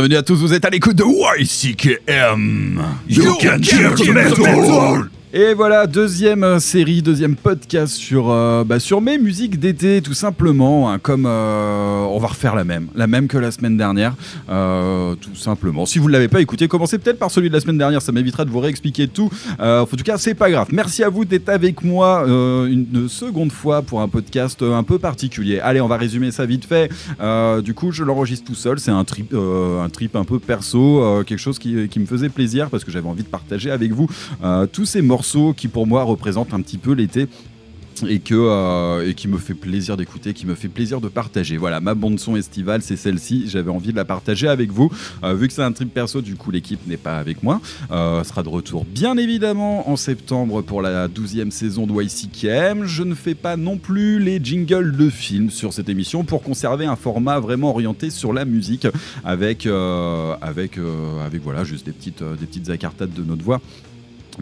Bienvenue à tous, vous êtes à l'écoute de YCKM. You can hear the metal. Et voilà, deuxième euh, série, deuxième podcast sur, euh, bah, sur mes musiques d'été, tout simplement. hein, comme euh, on va refaire la même, la même que la semaine dernière, tout simplement. Si vous ne l'avez pas écouté, commencez peut-être par celui de la semaine dernière, ça m'évitera de vous réexpliquer tout. En tout cas, c'est pas grave. Merci à vous d'être avec moi une seconde fois pour un podcast un peu particulier. Allez, on va résumer ça vite fait. Du coup, je l'enregistre tout seul. C'est un trip, un trip un peu perso, quelque chose qui, me faisait plaisir parce que j'avais envie de partager avec vous tous ces morceaux qui pour moi représentent un petit peu l'été euh, et qui me fait plaisir d'écouter, qui me fait plaisir de partager. Voilà, ma bande son estivale, c'est celle-ci. J'avais envie de la partager avec vous. Euh, vu que c'est un trip perso, du coup l'équipe n'est pas avec moi. Euh, sera de retour bien évidemment en septembre pour la 12e saison de YCKM. Je ne fais pas non plus les jingles de films sur cette émission pour conserver un format vraiment orienté sur la musique avec euh, voilà juste des petites des de notre voix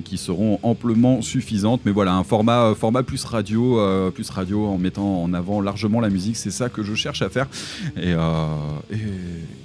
qui seront amplement suffisantes. Mais voilà, un format, euh, format plus radio, euh, plus radio en mettant en avant largement la musique, c'est ça que je cherche à faire. Et, euh,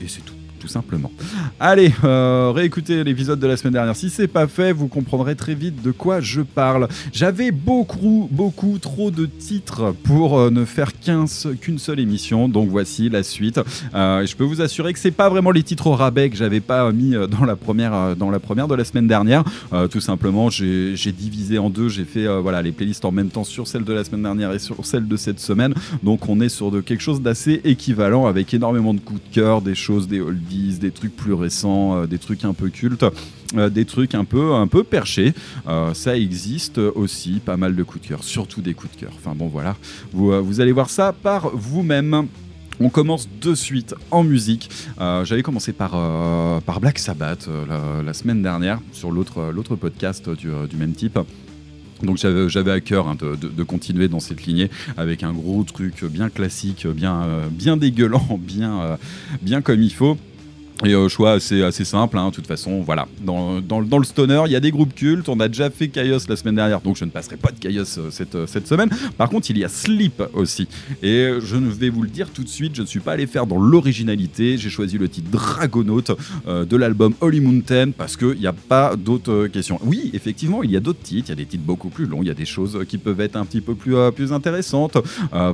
c'est tout. Tout simplement. Allez, euh, réécoutez l'épisode de la semaine dernière. Si c'est pas fait, vous comprendrez très vite de quoi je parle. J'avais beaucoup, beaucoup trop de titres pour euh, ne faire qu'une seule émission. Donc voici la suite. Euh, je peux vous assurer que c'est pas vraiment les titres au rabais que j'avais pas mis dans la première, dans la première de la semaine dernière. Tout simplement, j'ai divisé en deux. J'ai fait voilà les playlists en même temps sur celle de la semaine dernière et sur celle de cette semaine. Donc on est sur quelque chose d'assez équivalent avec énormément de coups de cœur, des choses, des des trucs plus récents, euh, des trucs un peu cultes. euh, des trucs un peu un peu perchés, Euh, ça existe aussi, pas mal de coups de cœur, surtout des coups de cœur. Enfin bon voilà, vous, vous allez voir ça par vous-même. On commence de suite en musique. J'avais commencé par, par Black Sabbath la, semaine dernière sur l'autre podcast du, du même type. Donc j'avais à cœur hein, de, de- de continuer dans cette lignée avec un gros truc bien classique, bien, bien dégueulant, bien, bien comme il faut. Et euh, choix assez, assez simple, hein, de toute façon, voilà. Dans, le stoner, il y a des groupes cultes. On a déjà fait Chaos la semaine dernière, donc je ne passerai pas de Chaos euh, cette, euh, cette semaine. Par contre, il y a Sleep aussi. Et je vais vous le dire tout de suite, je ne suis pas allé faire dans l'originalité. J'ai choisi le titre Dragonaut euh, de l'album Holy Mountain parce qu'il n'y a pas d'autres questions. Oui, effectivement, il y a d'autres titres. Il y a des titres beaucoup plus longs. Il y a des choses qui peuvent être un petit peu plus, plus intéressantes.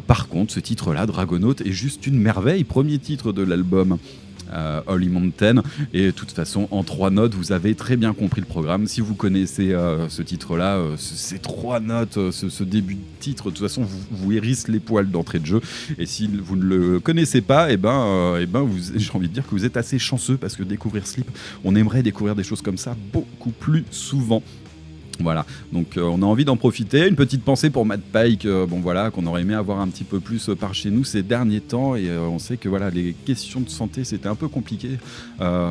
Par contre, ce titre-là, Dragonaut, est juste une merveille. Premier titre de l'album euh, Holy Mountain. Et de toute façon, en trois notes, vous avez très bien compris le programme. Si vous connaissez euh, ce titre-là, euh, ce- ces trois notes, euh, ce, début de titre, de toute façon, vous, vous hérisse les poils d'entrée de jeu. Et si vous ne le connaissez pas, et ben, euh, eh ben j'ai envie de dire que vous êtes assez chanceux parce que découvrir Sleep, on aimerait découvrir des choses comme ça beaucoup plus souvent. Voilà, donc euh, on a envie d'en profiter. Une petite pensée pour Matt Pike, euh, bon voilà, qu'on aurait aimé avoir un petit peu plus euh, par chez nous ces derniers temps. Et on sait que voilà, les questions de santé c'était un peu compliqué,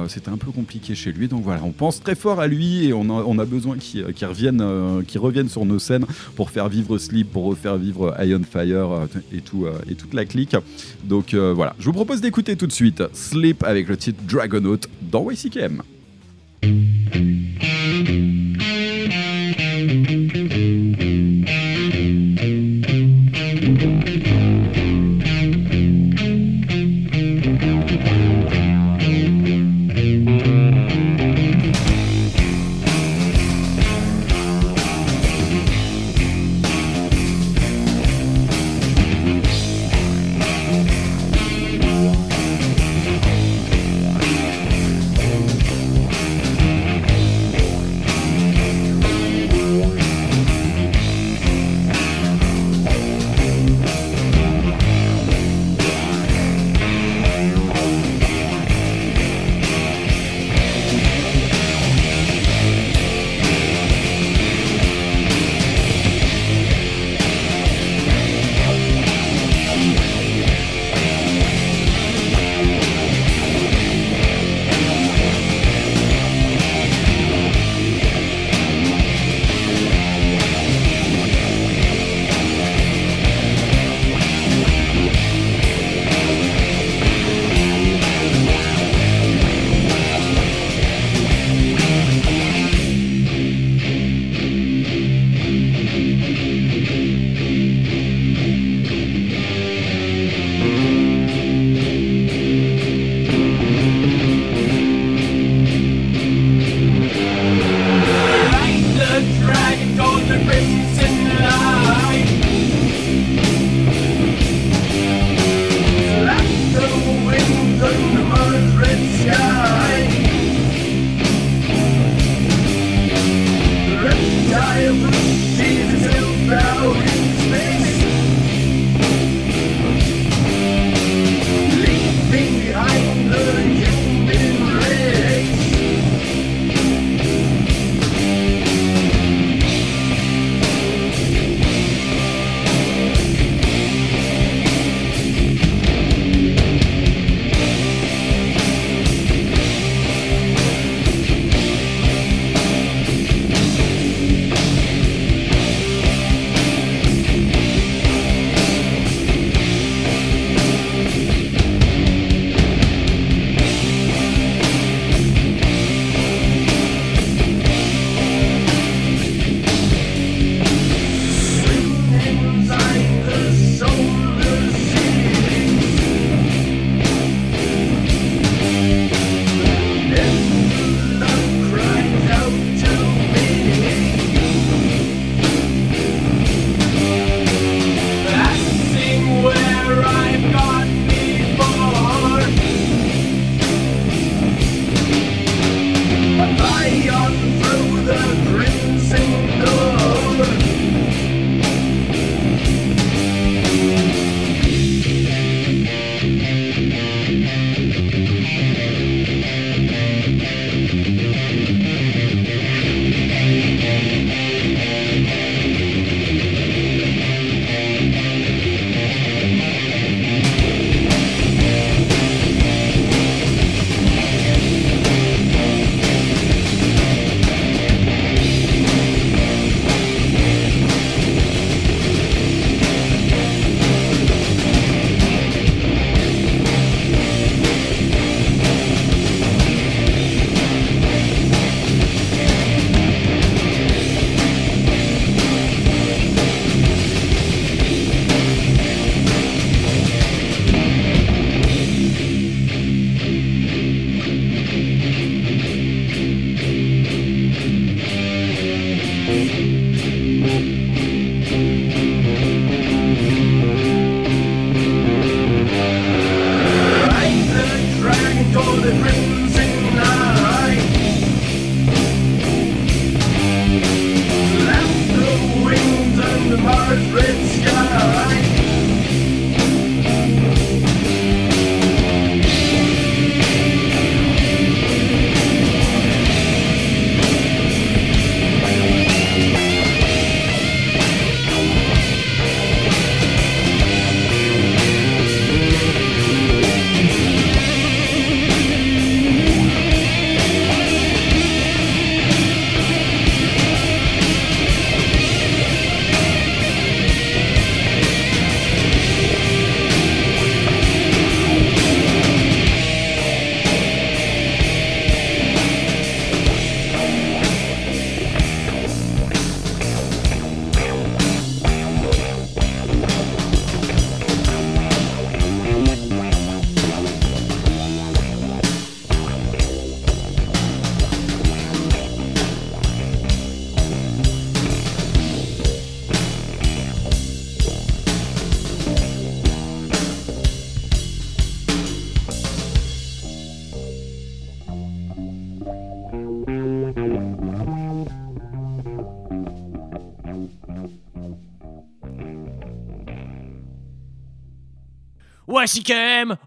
c'était un peu compliqué chez lui. Donc voilà, on pense très fort à lui et on a, besoin qu'il revienne, sur nos scènes pour faire vivre Sleep, pour refaire vivre Iron Fire et tout et toute la clique. Donc voilà, je vous propose d'écouter tout de suite Sleep avec le titre Dragonaut dans YCKM.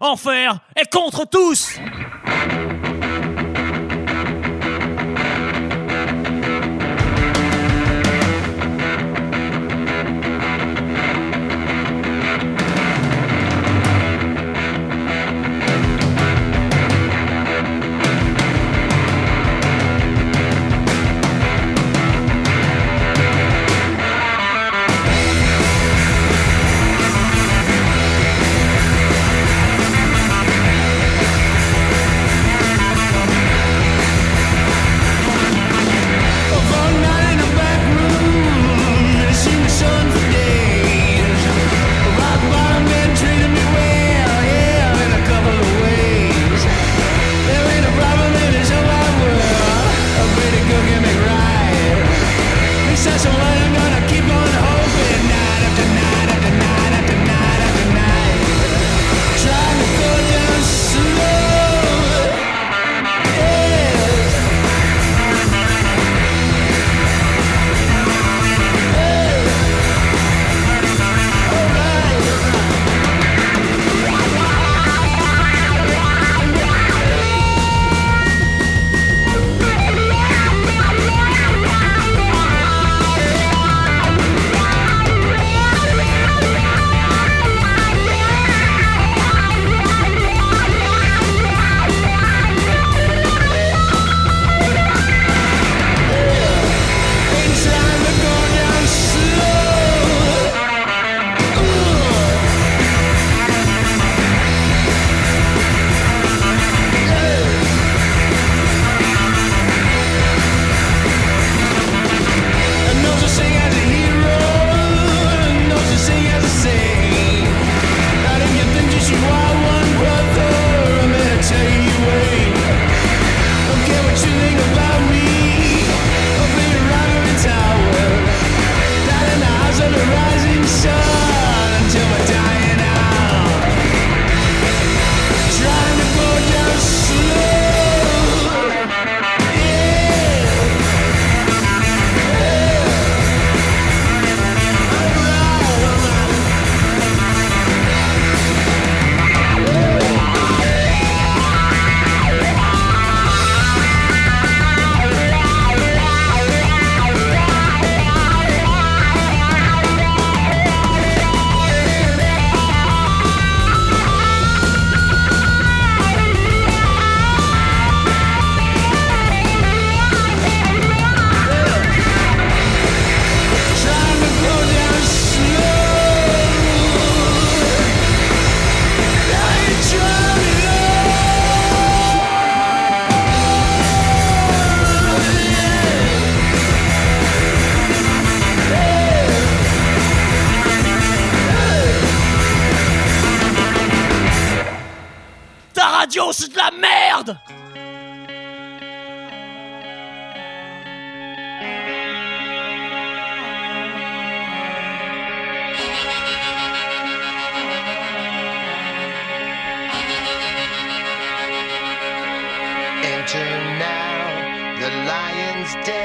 Enfer et contre tous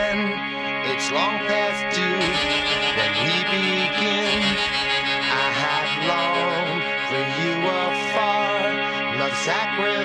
All the jewels that one can bring.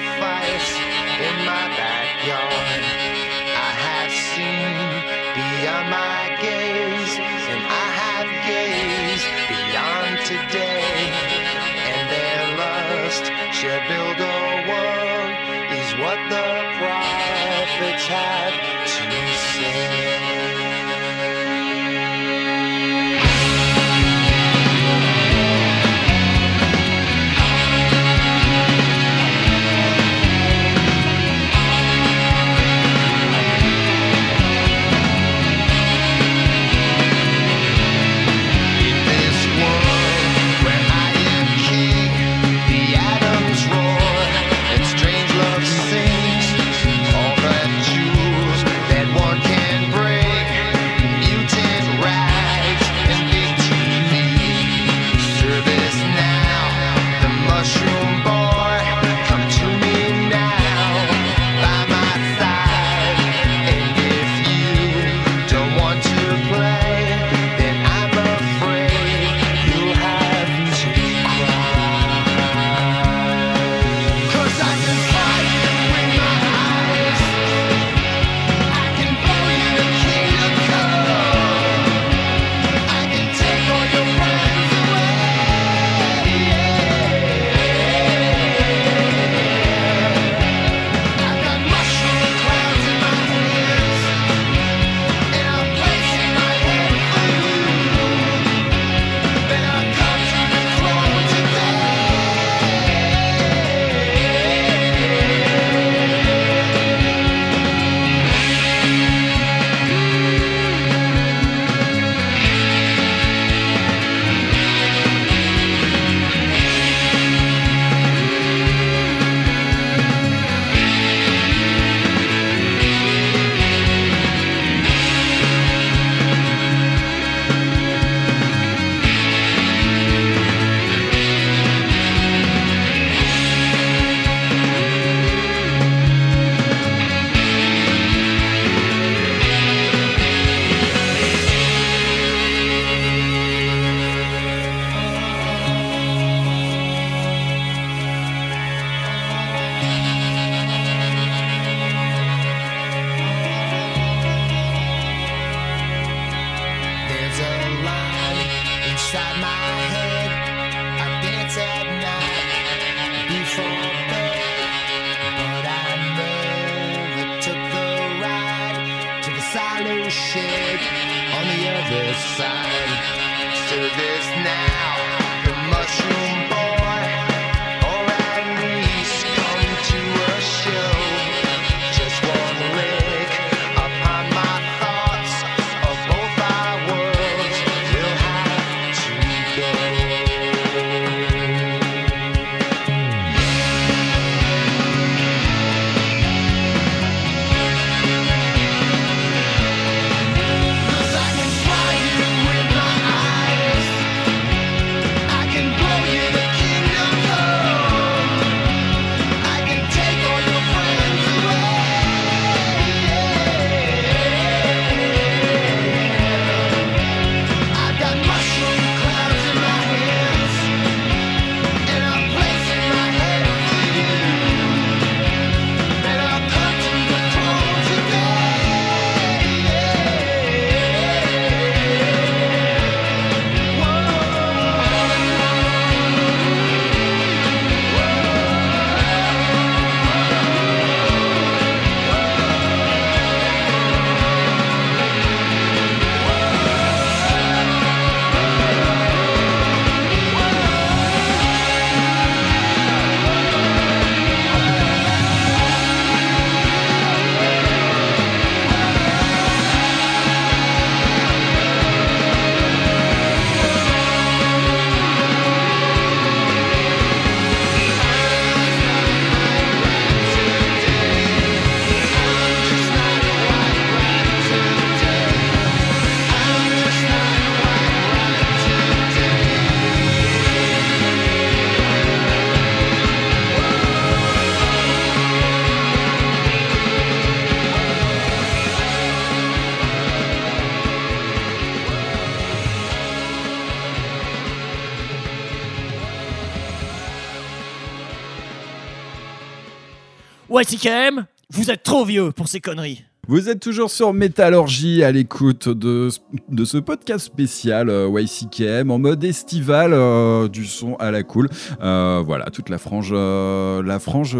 Vous êtes trop vieux pour ces conneries. Vous êtes toujours sur Métallurgie à l'écoute de, de ce podcast spécial euh, YCKM en mode estival euh, du son à la cool. Euh, voilà, toute la frange, la frange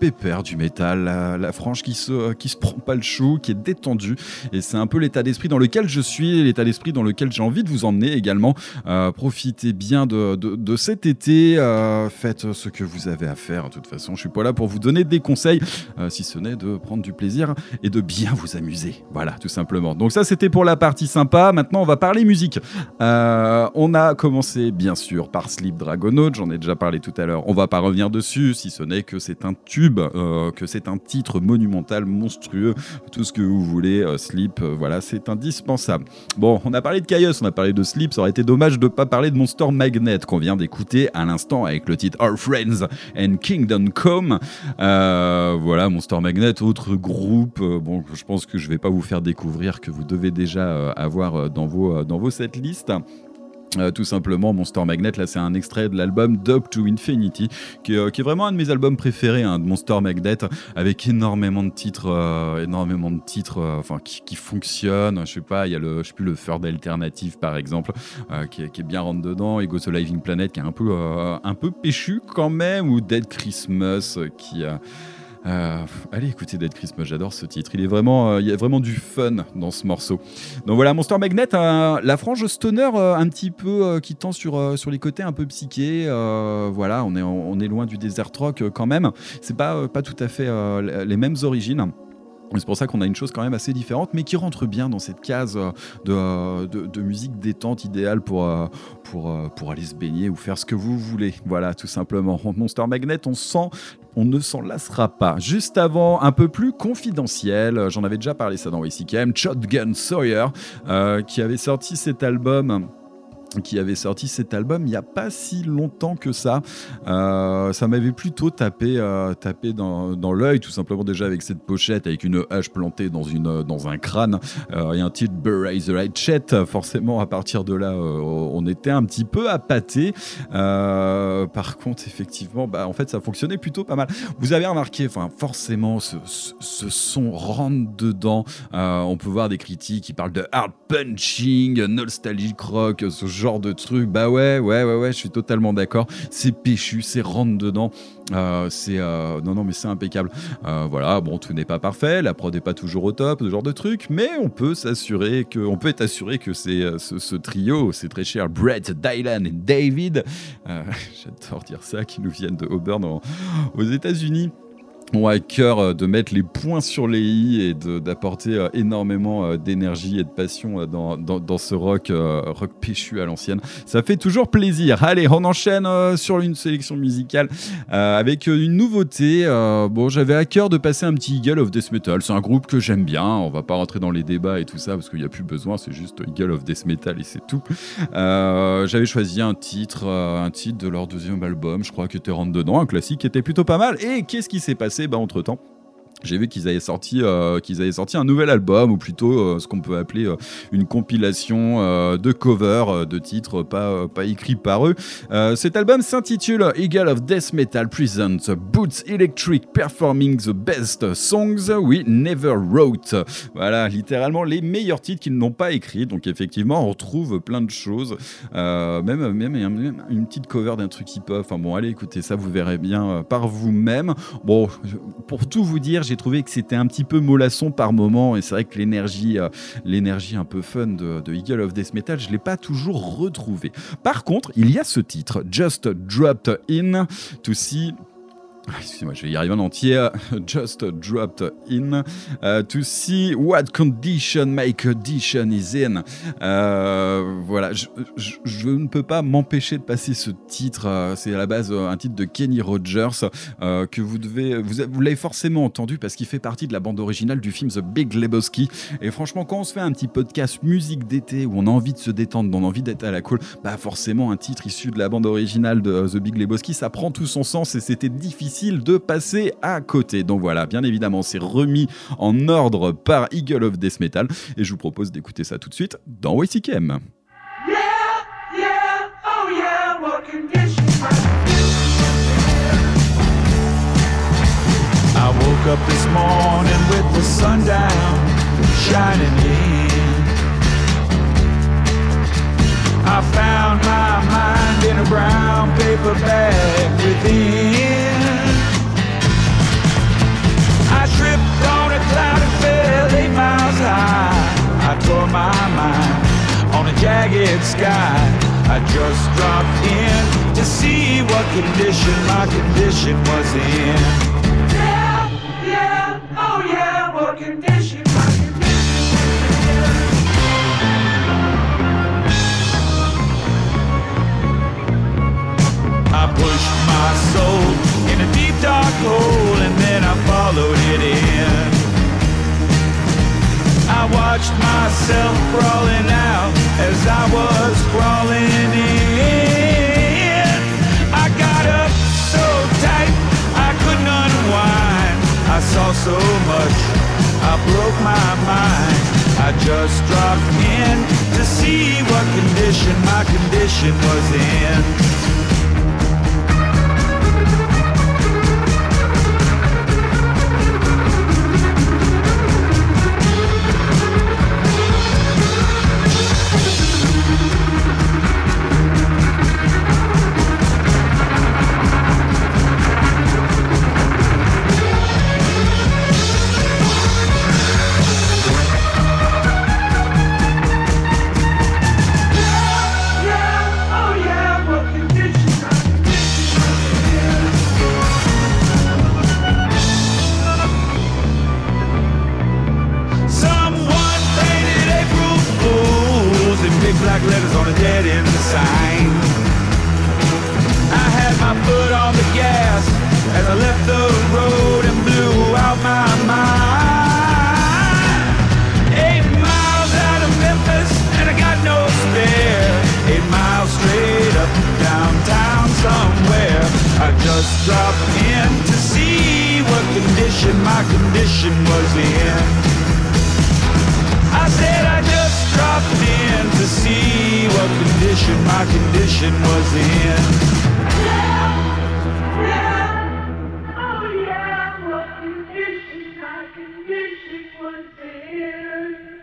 pépère du métal, la, frange qui se, qui se prend pas le chou, qui est détendue. Et c'est un peu l'état d'esprit dans lequel je suis, l'état d'esprit dans lequel j'ai envie de vous emmener également. Profitez bien de, de, de cet été, faites ce que vous avez à faire. De toute façon, je suis pas là pour vous donner des conseils, si ce n'est de prendre du plaisir et de bien vous amuser. Voilà, tout simplement. Donc ça, c'était pour la partie sympa. Maintenant, on va parler musique. Euh, on a commencé, bien sûr, par Sleep Dragonaut. J'en ai déjà parlé tout à l'heure. On va pas revenir dessus, si ce n'est que c'est un tube, euh, que c'est un titre monumental, monstrueux, tout ce que vous voulez. euh, Sleep, voilà, c'est indispensable. Bon, on a parlé de Caius, on a parlé de Sleep. Ça aurait été dommage de pas parler de Monster Magnet qu'on vient d'écouter à l'instant avec le titre Our Friends and Kingdom Come. Voilà, Monster Magnet, autre groupe. bon, je pense que je vais pas vous faire découvrir que vous devez déjà euh, avoir euh, dans vos euh, dans vos setlists. Euh, tout simplement, Monster Magnet, là c'est un extrait de l'album Dub to Infinity, qui qui est vraiment un de mes albums préférés hein, de Monster Magnet, avec énormément de titres, énormément de titres, enfin qui, qui fonctionnent. Je sais pas, il y a le, je sais plus le Third Alternative par exemple, qui, qui est bien rentre dedans, et Go to Living Planet qui est un peu, un peu péchu quand même, ou Dead Christmas qui a euh, allez écoutez Dead Christmas, j'adore ce titre. Il est vraiment, euh, il y a vraiment du fun dans ce morceau. Donc voilà, Monster Magnet, euh, la frange stoner un petit peu qui tend sur, sur les côtés un peu psychés. euh, voilà, on est, on est loin du desert rock quand même. C'est pas, pas tout à fait les mêmes origines. C'est pour ça qu'on a une chose quand même assez différente, mais qui rentre bien dans cette case euh, de, euh, de, musique détente idéale pour, euh, pour, pour aller se baigner ou faire ce que vous voulez. Voilà, tout simplement. Monster Magnet, on ne s'en lassera pas. Juste avant, un peu plus confidentiel, j'en avais déjà parlé ça dans WCKM, Shotgun Sawyer, qui avait sorti cet album qui avait sorti cet album il n'y a pas si longtemps que ça. Euh, ça m'avait plutôt tapé, euh, tapé dans, l'œil, tout simplement déjà avec cette pochette, avec une hache plantée dans, une, dans un crâne euh, et un titre Bury the. Forcément, à partir de là, on était un petit peu appâté. Par contre, effectivement, bah, en fait, ça fonctionnait plutôt pas mal. Vous avez remarqué, forcément, ce, son rentre dedans. On peut voir des critiques qui parlent de hard punching, nostalgic rock, ce genre genre de truc. Bah ouais, ouais, ouais, ouais, je suis totalement d'accord. C'est péchu, c'est rentre dedans. Euh, c'est euh, non, non, mais c'est impeccable. Euh, voilà, bon, tout n'est pas parfait, la prod n'est pas toujours au top, ce genre de truc, mais on peut s'assurer que, on peut être assuré que c'est ce, trio, c'est très cher, Brett, Dylan et David. J'adore dire ça, qui nous viennent de Auburn aux États-Unis ont à cœur euh, de mettre les points sur les i et d'apporter euh, énormément euh, d'énergie et de passion dans, ce rock, rock péchu à l'ancienne. Ça fait toujours plaisir. Allez, on enchaîne sur une sélection musicale avec une nouveauté. Bon, j'avais à cœur de passer un petit Eagle of Death Metal. C'est un groupe que j'aime bien. On va pas rentrer dans les débats et tout ça parce qu'il n'y a plus besoin. C'est juste Eagle of Death Metal et c'est tout. J'avais choisi un titre, un titre de leur deuxième album. Je crois que était rentre dedans, un classique qui était plutôt pas mal. Et qu'est-ce qui s'est passé? Bah, entre temps j'ai vu qu'ils avaient sorti euh, qu'ils avaient sorti un nouvel album ou plutôt euh, ce qu'on peut appeler euh, une compilation de covers de titres pas pas écrits par eux. Cet album s'intitule Eagle of Death Metal Presents Boots Electric Performing the Best Songs We Never Wrote. Voilà, littéralement les meilleurs titres qu'ils n'ont pas écrits. Donc effectivement, on retrouve plein de choses, même, même une petite cover d'un truc hip-hop. Enfin bon, allez écoutez ça, vous verrez bien par vous-même. Bon, pour tout vous dire, j'ai trouvé que c'était un petit peu mollasson par moment, et c'est vrai que l'énergie, euh, l'énergie un peu fun de, de Eagle of Death Metal, je l'ai pas toujours retrouvé. Par contre, il y a ce titre, Just Dropped In to See. Ah, Excusez-moi, je vais y arriver en entier. Just dropped in uh, to see what condition my condition is in. Euh, voilà, je, ne peux pas m'empêcher de passer ce titre. euh, C'est à la base euh, un titre de Kenny Rogers euh, que vous devez, vous, l'avez forcément entendu parce qu'il fait partie de la bande originale du film The Big Lebowski. Et franchement, quand on se fait un petit podcast musique d'été où on a envie de se détendre, on a envie d'être à la cool, bah forcément un titre issu de la bande originale de euh, The Big Lebowski, ça prend tout son sens et c'était difficile de passer à côté. Donc voilà, bien évidemment, c'est remis en ordre par Eagle of Death Metal et je vous propose d'écouter ça tout de suite dans woke up this morning with the sun down, shining in. I found my mind in a brown paper bag within. I tripped on a cloud and fell eight miles high. I tore my mind on a jagged sky. I just dropped in to see what condition my condition was in. Yeah, yeah, oh yeah, what condition my condition I pushed my soul in a deep dark hole and I followed it in. I watched myself crawling out as I was crawling in. I got up so tight I couldn't unwind. I saw so much, I broke my mind. I just dropped in to see what condition my condition was in. Dead sign. I had my foot on the gas as I left the road and blew out my mind. Eight miles out of Memphis and I got no spare. Eight miles straight up downtown somewhere. I just dropped in to see what condition my condition was in. I said I just dropped in to see what condition my condition was in. Yeah, oh yeah, what condition my condition was in.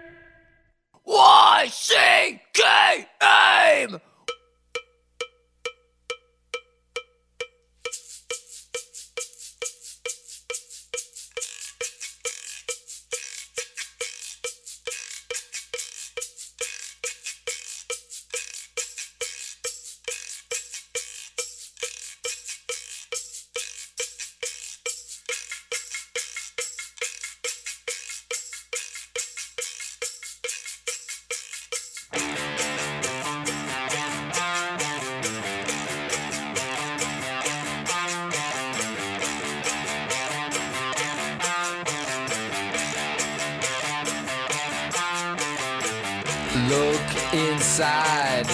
side.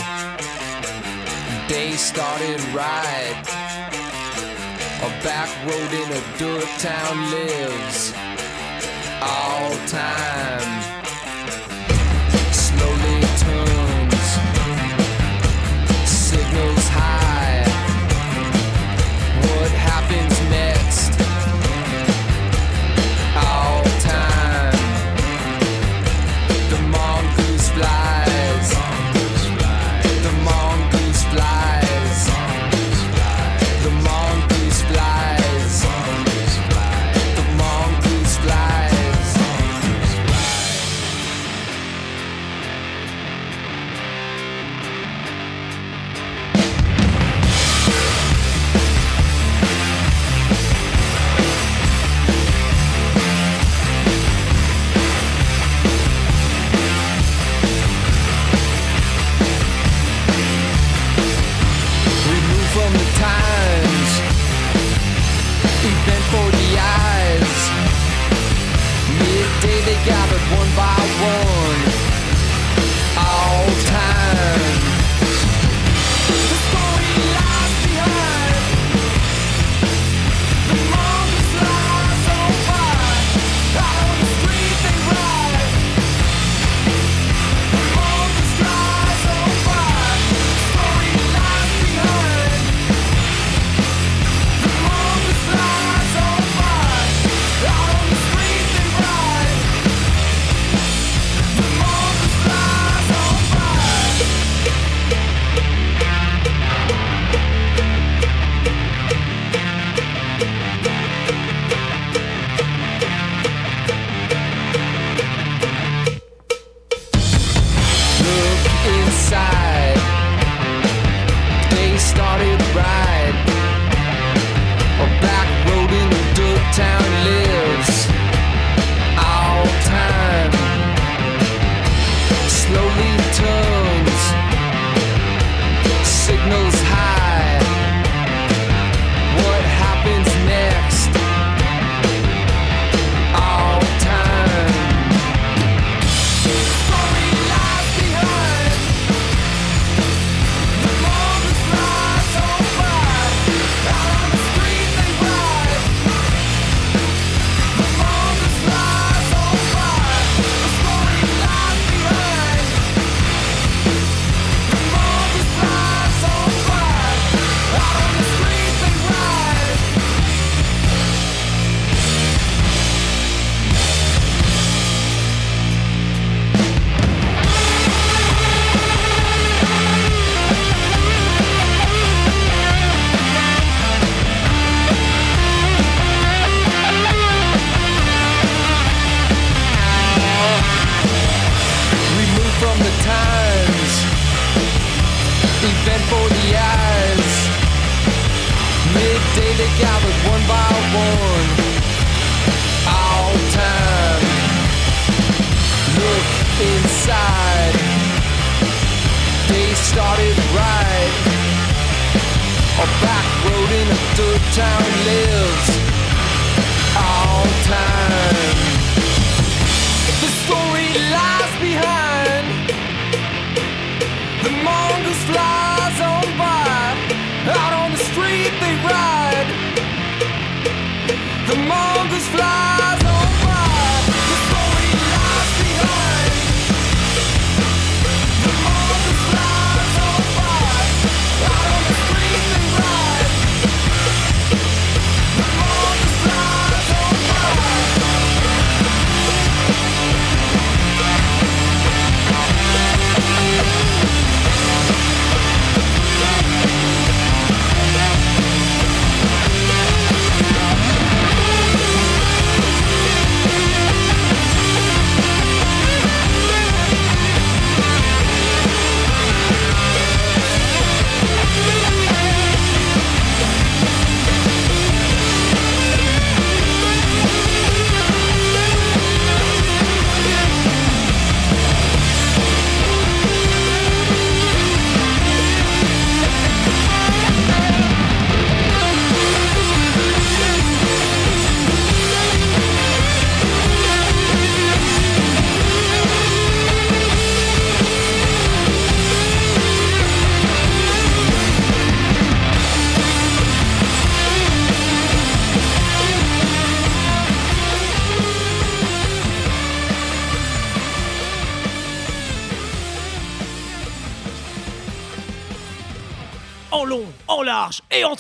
They started right. A back road in a dirt town lives all time. they gathered one by one.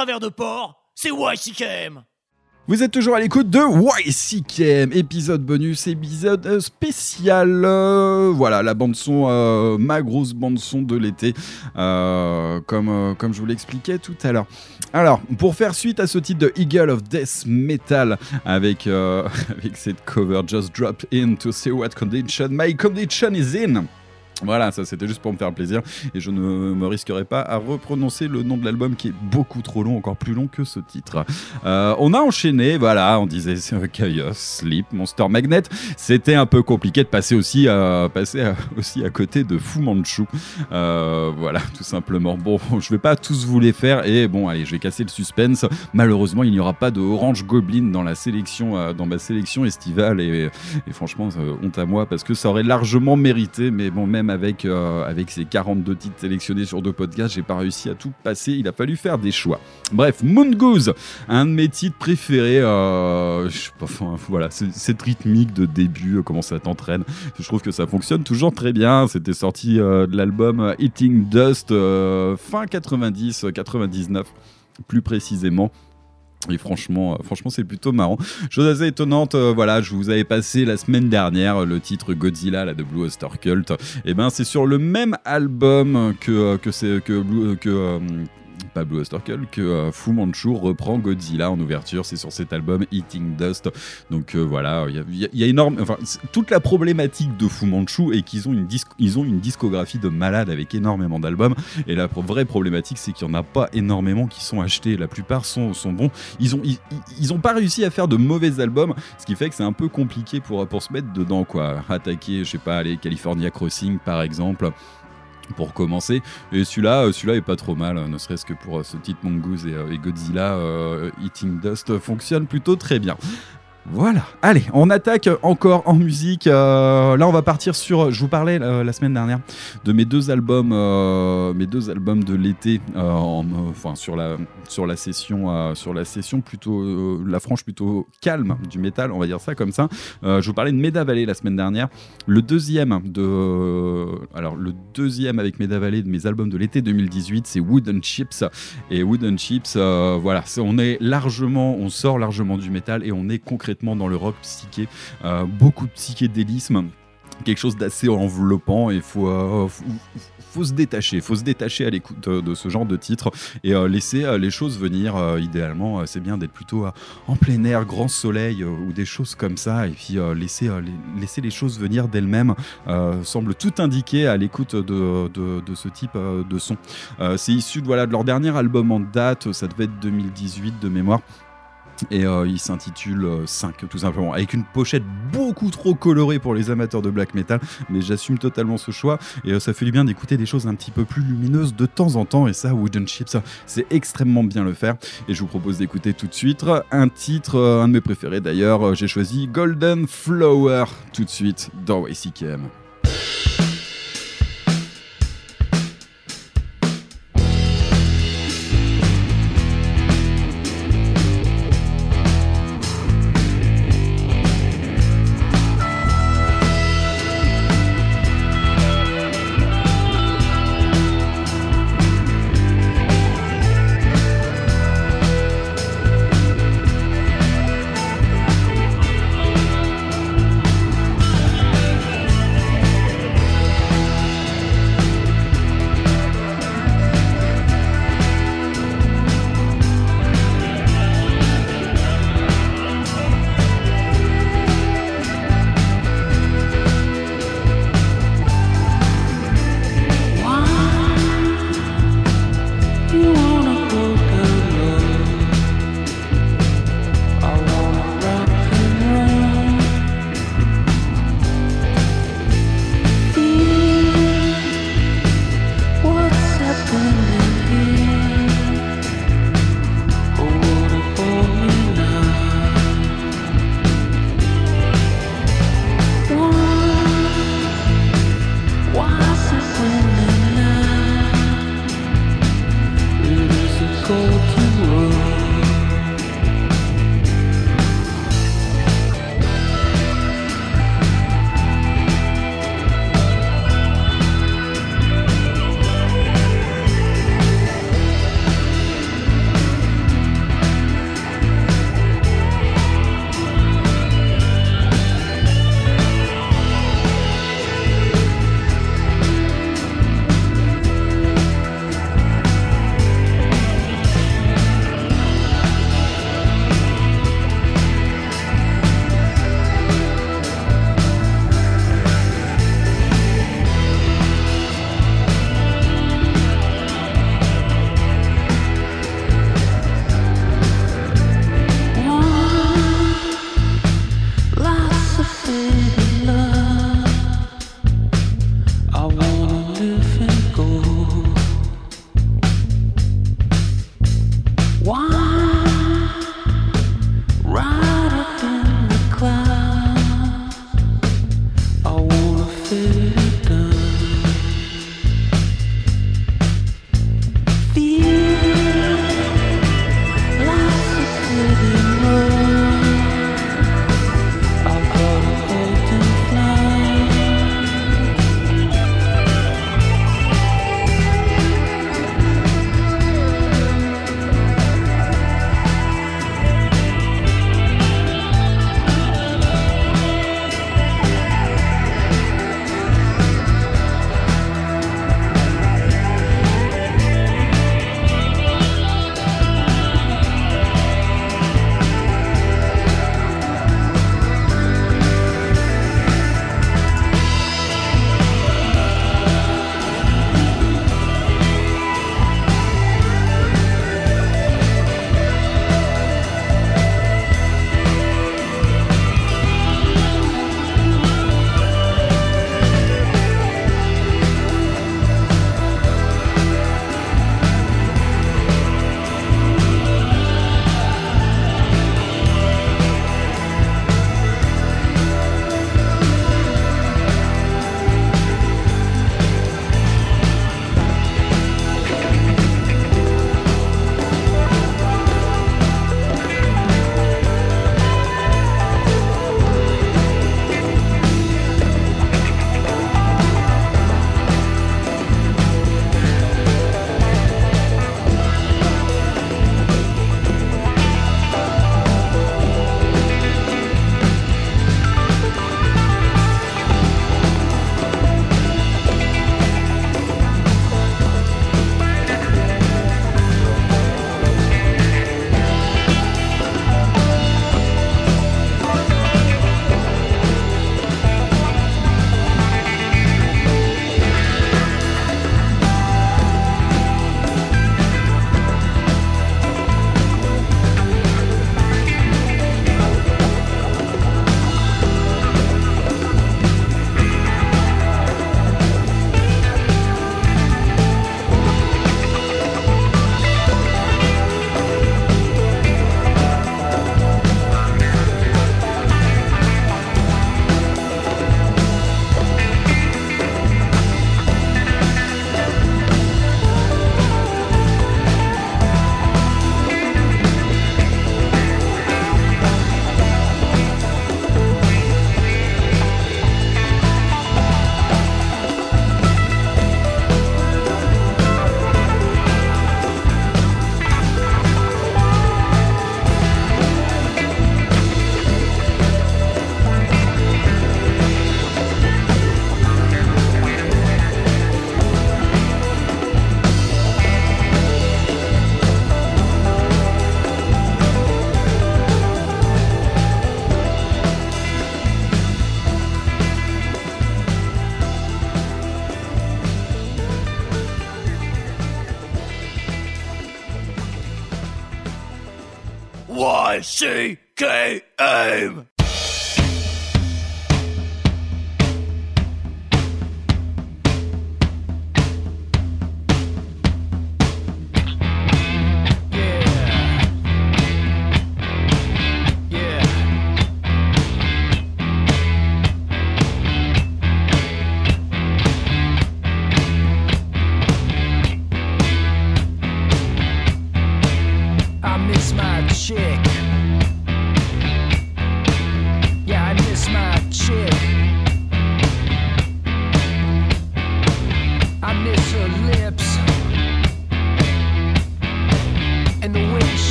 Travers de port, c'est YCKM. Vous êtes toujours à l'écoute de YCKM, épisode bonus, épisode euh, spécial. euh, voilà, la bande-son, euh, ma grosse bande-son de l'été, comme, comme je vous l'expliquais tout à l'heure. Alors, pour faire suite à ce titre de Eagle of Death Metal, avec, avec cette cover Just Drop In to see what condition my condition is in. Voilà, ça c'était juste pour me faire plaisir et je ne me risquerai pas à reprononcer le nom de l'album qui est beaucoup trop long, encore plus long que ce titre. Euh, on a enchaîné, voilà, on disait euh, Chaos, Sleep, Monster Magnet. C'était un peu compliqué de passer aussi, à, passer à- côté de Fu Manchu. Euh, voilà, tout simplement. Bon, je vais pas tous vous les faire et bon, allez, je vais casser le suspense. Malheureusement, il n'y aura pas de Orange Goblin dans euh, ma sélection estivale et, et franchement, euh, honte à moi parce que ça aurait largement mérité, mais bon, même avec, euh, avec ces 42 titres sélectionnés sur deux podcasts, j'ai pas réussi à tout passer. Il a fallu faire des choix. Bref, Moon Goose, un de mes titres préférés. euh, voilà, cette rythmique de début, euh, comment ça t'entraîne. Je trouve que ça fonctionne toujours très bien. C'était sorti euh, de l'album Eating Dust fin 90, euh, 99 plus précisément. Et franchement, euh, franchement, c'est plutôt marrant. Chose assez étonnante, euh, voilà, je vous avais passé la semaine dernière euh, le titre Godzilla, de Blue Oyster Cult. Et ben, c'est sur le même album que que que Oyster Cult, que euh, Fu Manchu reprend Godzilla en ouverture. C'est sur cet album Eating Dust. Donc euh, voilà, il y y a- énorme, enfin, toute la problématique de Fu Manchu est qu'ils ont une ont une discographie de malades avec énormément d'albums. Et la vraie problématique, c'est qu'il n'y en a pas énormément qui sont achetés. La plupart sont, sont bons. Ils ont, ils- ils ont pas réussi à faire de mauvais albums, ce qui fait que c'est un peu compliqué pour, pour se mettre dedans, quoi. Attaquer, je sais pas, les California Crossing par exemple. Pour commencer, et celui-là, euh, celui-là est pas trop mal, euh, ne serait-ce que pour euh, ce titre Mongoose et, Godzilla, Eating Dust fonctionne plutôt très bien. Voilà, allez, on attaque encore en musique. Euh, là, on va partir sur. Je vous parlais euh, la semaine dernière de mes deux albums, euh, mes deux albums de l'été, en, enfin sur la sur la session, sur la session plutôt la frange plutôt calme du métal, on va dire ça comme ça. Je vous parlais de Meda Valley la semaine dernière. Le deuxième de, alors le deuxième avec Meda Valley de mes albums de l'été 2018, c'est Wooden Chips. Et Wooden Chips, voilà, on est largement, on sort largement du métal et on est concrètement dans le rock psyché. Euh, beaucoup de psychédélisme, quelque chose d'assez enveloppant et faut, euh, faut, faut se détacher, faut se détacher à l'écoute de ce genre de titre et euh, laisser les choses venir. Idéalement, c'est bien d'être plutôt en plein air, grand soleil ou des choses comme ça et puis laisser, les, laisser les choses venir d'elles-mêmes semble tout indiquer à l'écoute de, de, ce type de son. C'est issu voilà, de leur dernier album en date, ça devait être 2018 de mémoire. Et euh, il s'intitule euh, 5 tout simplement, avec une pochette beaucoup trop colorée pour les amateurs de black metal, mais j'assume totalement ce choix. Et euh, ça fait du bien d'écouter des choses un petit peu plus lumineuses de temps en temps. Et ça, Wooden Chips, c'est extrêmement bien le faire. Et je vous propose d'écouter tout de suite un titre, euh, un de mes préférés d'ailleurs, euh, j'ai choisi Golden Flower tout de suite dans YCKM.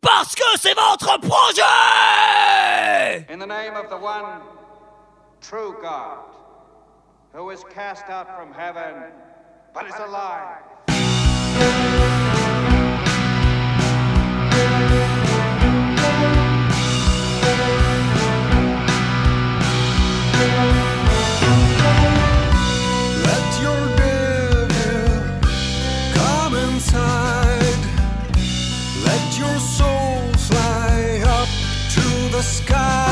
Parce que c'est votre projet. In the name of the one true God who is cast out from heaven but is alive. Thank you. the sky.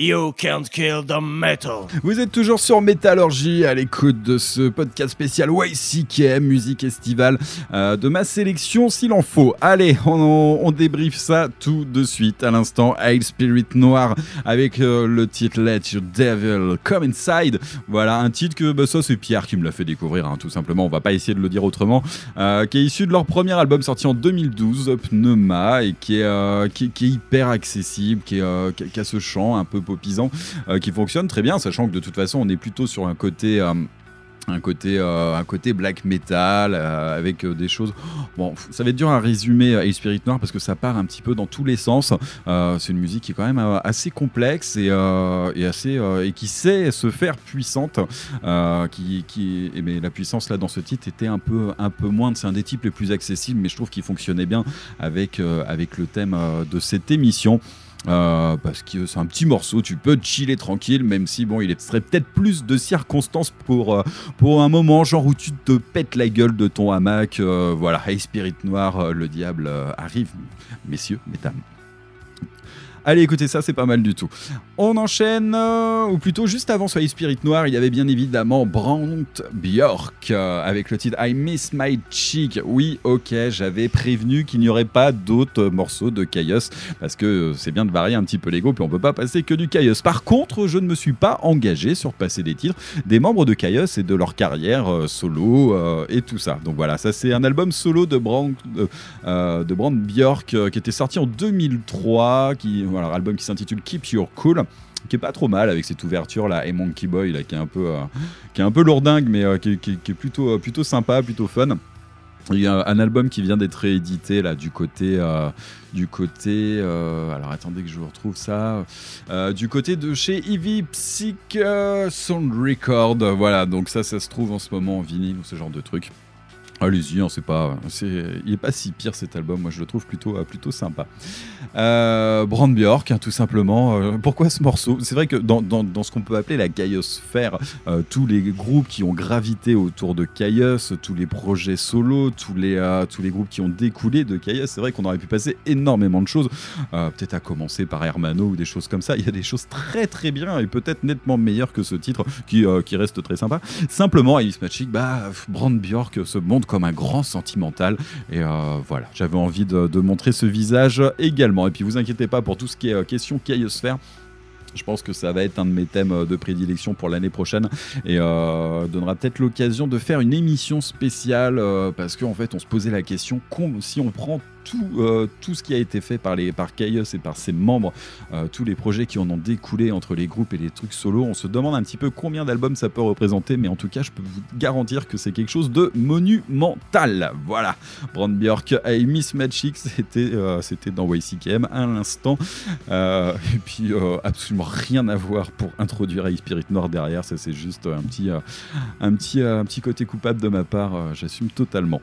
You can't kill the metal. Vous êtes toujours sur Métallurgie à l'écoute de ce podcast spécial YCKM, musique estivale euh, de ma sélection s'il en faut. Allez, on, on débriefe ça tout de suite à l'instant. Hail Spirit Noir avec euh, le titre Let Your Devil Come Inside. Voilà, un titre que bah, ça c'est Pierre qui me l'a fait découvrir, hein, tout simplement. On va pas essayer de le dire autrement. Euh, qui est issu de leur premier album sorti en 2012, Pneuma, et qui est, qui, est hyper accessible, qui, qui a ce chant un peu popisant euh, qui fonctionne très bien, sachant que de toute façon on est plutôt sur un côté euh, un côté, euh, un côté black metal avec des choses. Bon, ça va être dur à résumer Ace Spirit Noir parce que ça part un petit peu dans tous les sens. C'est une musique qui est quand même assez complexe et, et assez et qui sait se faire puissante. qui, qui, mais la puissance là dans ce titre était un peu, un peu moindre. C'est un des types les plus accessibles, mais je trouve qu'il fonctionnait bien avec, avec le thème de cette émission. Euh, parce que c'est un petit morceau, tu peux chiller tranquille, même si bon, il serait peut-être plus de circonstances pour, euh, pour un moment, genre où tu te pètes la gueule de ton hamac. euh, voilà, Hey Spirit Noir, le diable arrive, messieurs, mesdames. Allez, écoutez ça, c'est pas mal du tout. On enchaîne, euh, ou plutôt juste avant High Spirit Noir, il y avait bien évidemment Brandt Björk euh, avec le titre I Miss My Chick. Oui, ok, j'avais prévenu qu'il n'y aurait pas d'autres morceaux de Chaos parce que euh, c'est bien de varier un petit peu l'ego, puis on peut pas passer que du Chaos. Par contre, je ne me suis pas engagé sur passer des titres des membres de Chaos et de leur carrière solo et tout ça. Donc voilà, ça c'est un album solo de Brandt euh, qui était sorti en 2003, qui voilà, album qui s'intitule Keep Your Cool qui est pas trop mal avec cette ouverture là et Monkey Boy là qui est un peu euh, qui est un peu lourdingue mais euh, qui, est plutôt euh, plutôt sympa plutôt fun. Il y a un album qui vient d'être réédité là du côté du côté alors attendez que je vous retrouve ça du côté de chez Ivy Psych Sound Record. Voilà donc ça ça se trouve en ce moment en vinyle ou ce genre de truc Allez-y, hein, c'est pas, c'est, il est pas si pire cet album. Moi, je le trouve plutôt, euh, plutôt sympa. Euh, Brand Bjork, hein, tout simplement. Euh, pourquoi ce morceau? C'est vrai que dans, dans, dans ce qu'on peut appeler la Chaosphère, euh, tous les groupes qui ont gravité autour de Chaos, tous les projets solo, tous les, tous les groupes qui ont découlé de Chaos, c'est vrai qu'on aurait pu passer énormément de choses. Peut-être à commencer par Hermano ou des choses comme ça. Il y a des choses très très bien et peut-être nettement meilleures que ce titre qui, qui reste très sympa. Simplement, Alice Magic, bah, Brand Bjork se montre comme un grand sentimental. Et euh, voilà, j'avais envie de, montrer ce visage également. Et puis vous inquiétez pas pour tout ce qui est euh, question Chaosphère. Je pense que ça va être un de mes thèmes euh, de prédilection pour l'année prochaine et donnera peut-être l'occasion de faire une émission spéciale parce qu'en fait on se posait la question si on prend tout, euh, tout ce qui a été fait par, les, par et par ses membres, euh, tous les projets qui en ont découlé entre les groupes et les trucs solo, on se demande un petit peu combien d'albums ça peut représenter, mais en tout cas je peux vous garantir que c'est quelque chose de monumental. Voilà, Brand Bjork, I Miss Magic, c'était euh, dans YCKM à l'instant. Et puis absolument rien à voir pour introduire High Spirit Noir derrière, ça c'est juste un petit, côté coupable de ma part, j'assume totalement.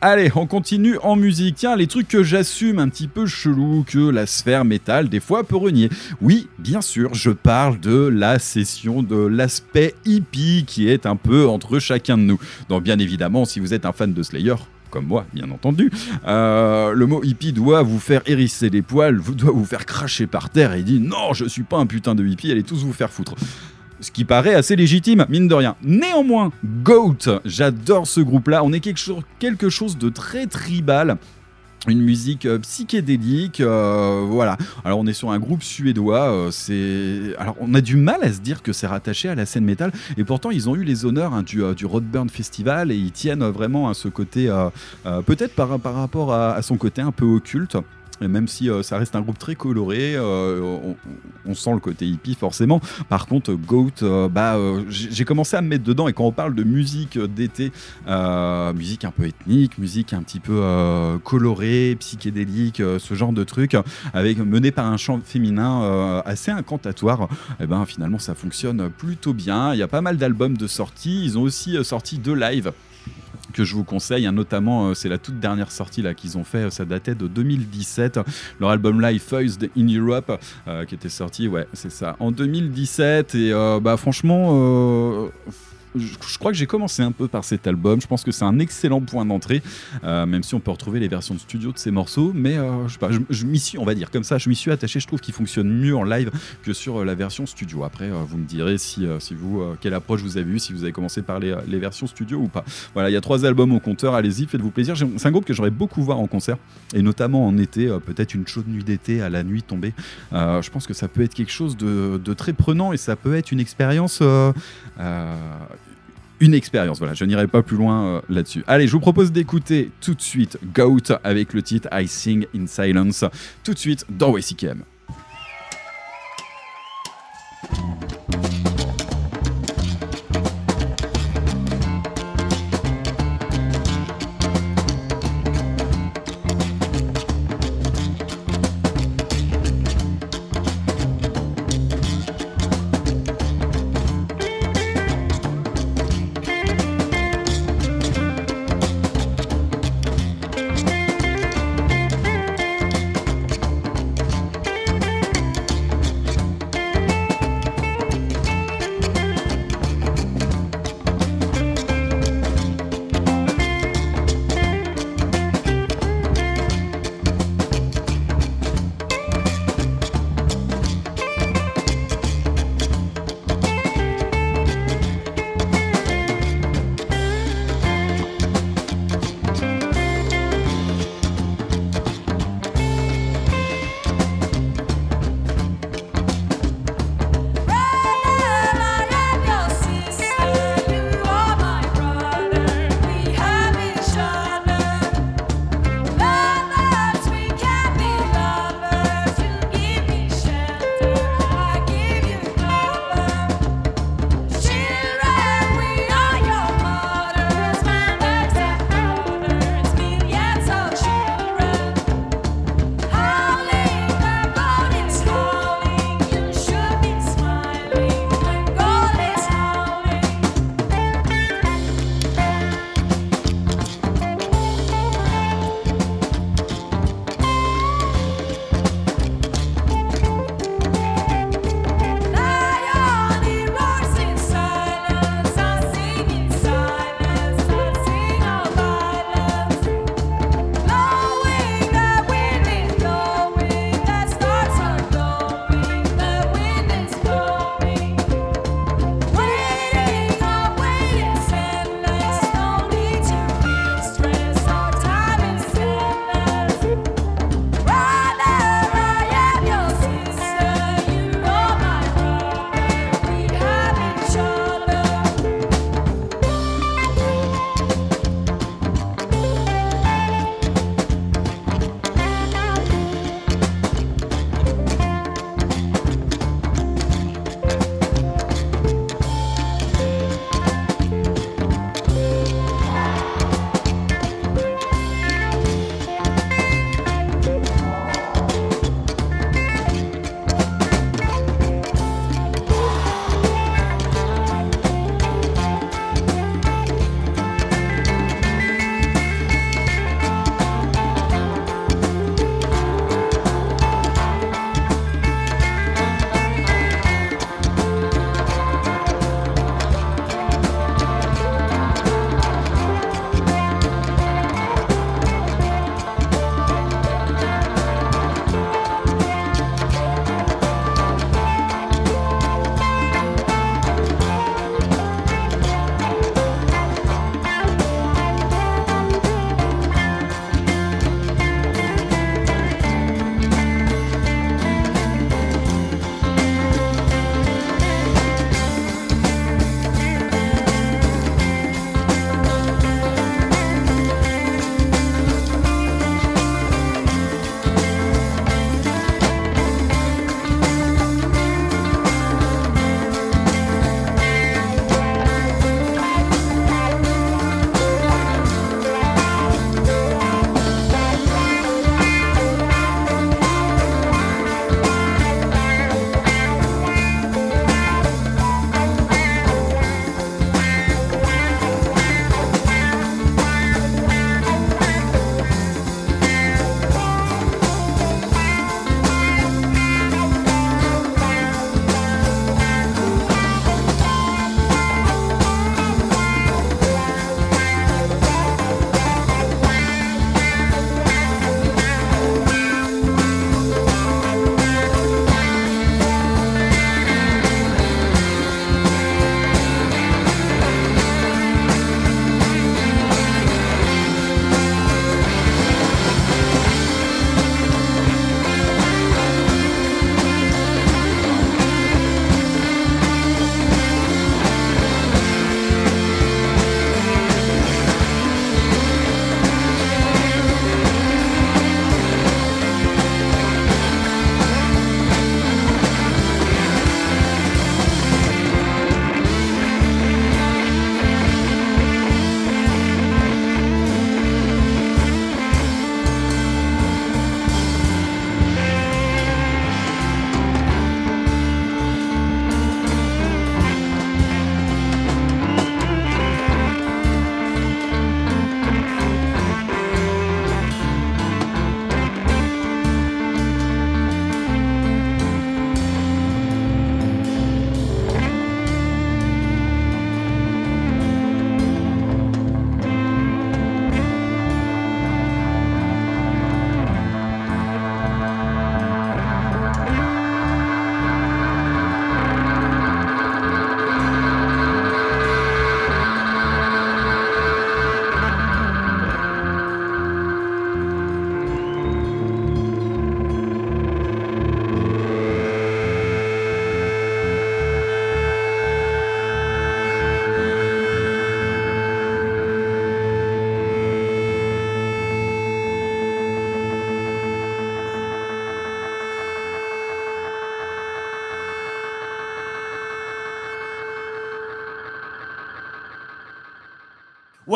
Allez, on continue en musique. Tiens, les trucs que j'assume un petit peu chelou que la sphère métal des fois peut renier. Oui, bien sûr, je parle de la session de l'aspect hippie qui est un peu entre chacun de nous. Donc bien évidemment, si vous êtes un fan de Slayer, comme moi, bien entendu, euh, le mot hippie doit vous faire hérisser les poils, doit vous faire cracher par terre et dire non, je suis pas un putain de hippie, allez tous vous faire foutre. Ce qui paraît assez légitime, mine de rien. Néanmoins, Goat, j'adore ce groupe-là. On est quelque chose, de très tribal. Une musique euh, psychédélique, euh, voilà. Alors on est sur un groupe suédois. euh, alors on a du mal à se dire que c'est rattaché à la scène métal, et pourtant ils ont eu les honneurs hein, du, du Festival et ils tiennent vraiment à ce côté, peut-être par, rapport à son côté un peu occulte. Même si euh, ça reste un groupe très coloré, euh, on, sent le côté hippie forcément. Par contre, Goat, euh, bah, j'ai commencé à me mettre dedans. Et quand on parle de musique d'été, musique un peu ethnique, musique un petit peu colorée, psychédélique, ce genre de truc, avec mené par un chant féminin assez incantatoire, et ben finalement ça fonctionne plutôt bien. Il y a pas mal d'albums de sortie. Ils ont aussi sorti deux lives que je vous conseille, hein, notamment euh, c'est la toute dernière sortie là qu'ils ont fait, euh, ça datait de 2017, leur album live Foized in Europe euh, qui était sorti, ouais c'est ça, en 2017 et bah franchement je, crois que j'ai commencé un peu par cet album. Je pense que c'est un excellent point d'entrée, euh, même si on peut retrouver les versions de studio de ces morceaux. Mais euh, je, je, m'y suis, on va dire comme ça, je m'y suis attaché. Je trouve qu'il fonctionne mieux en live que sur euh, la version studio. Après, vous me direz si, si vous, quelle approche vous avez eu, si vous avez commencé par les, versions studio ou pas. Voilà, il y a trois albums au compteur. Allez-y, faites-vous plaisir. C'est un groupe que j'aurais beaucoup voir en concert, et notamment en été, peut-être une chaude nuit d'été à la nuit tombée. Je pense que ça peut être quelque chose de, très prenant et ça peut être une expérience. Une expérience, voilà, je n'irai pas plus loin euh, là-dessus. Allez, je vous propose d'écouter tout de suite Goat avec le titre I Sing in Silence, tout de suite dans WCKM.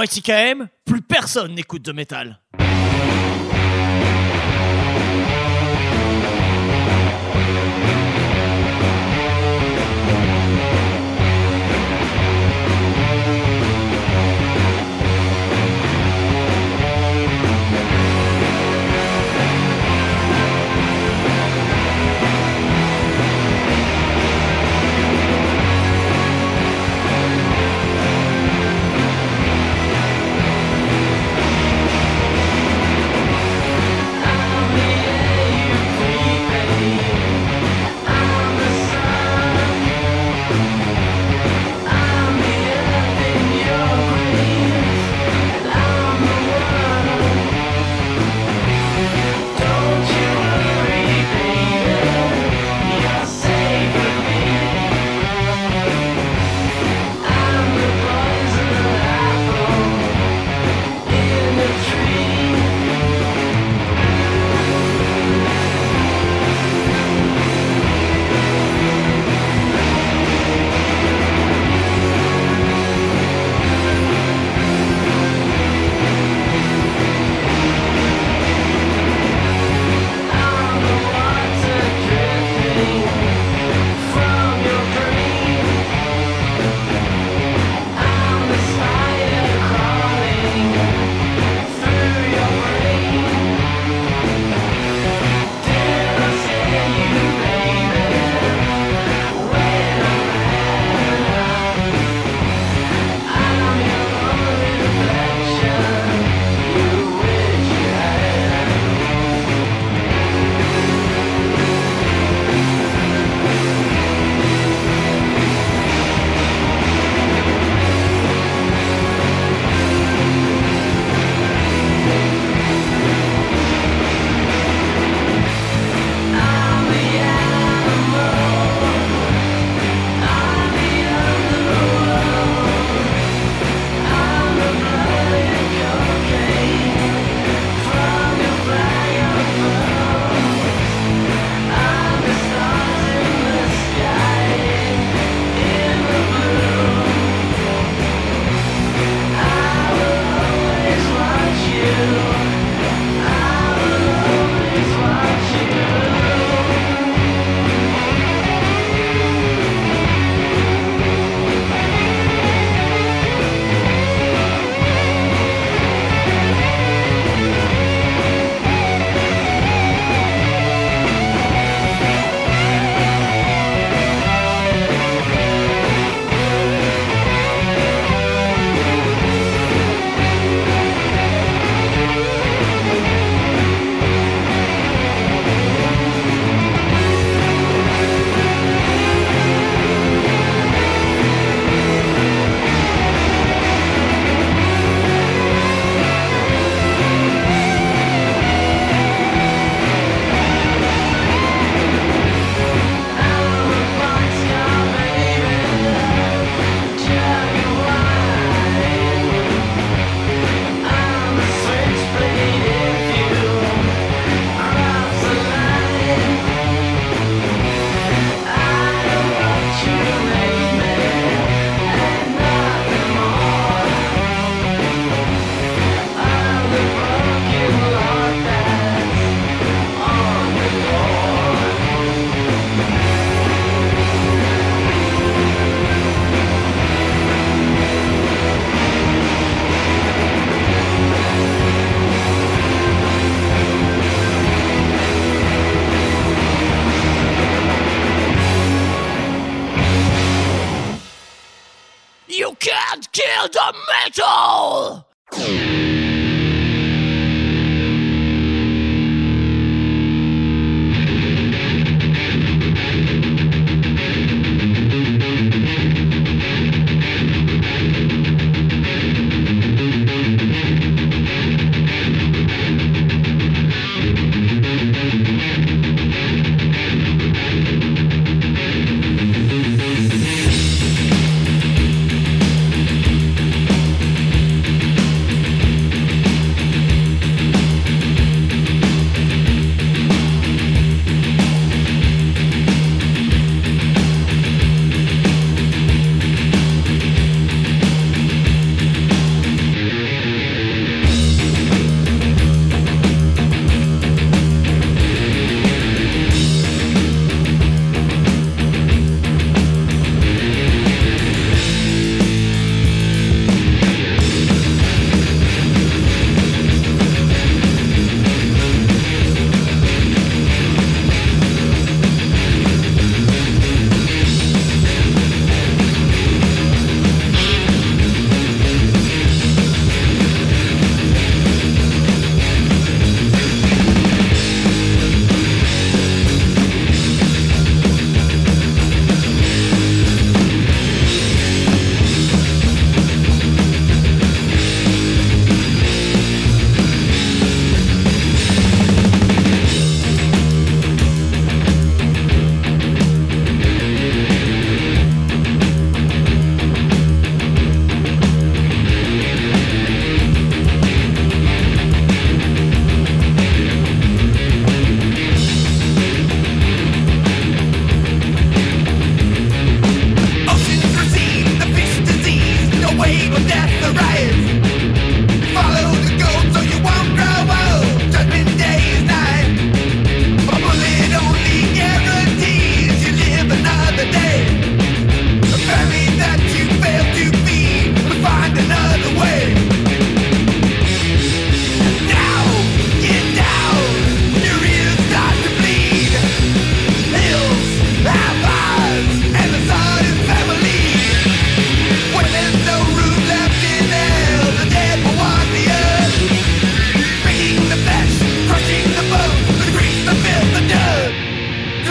YTKM, plus personne n'écoute de métal.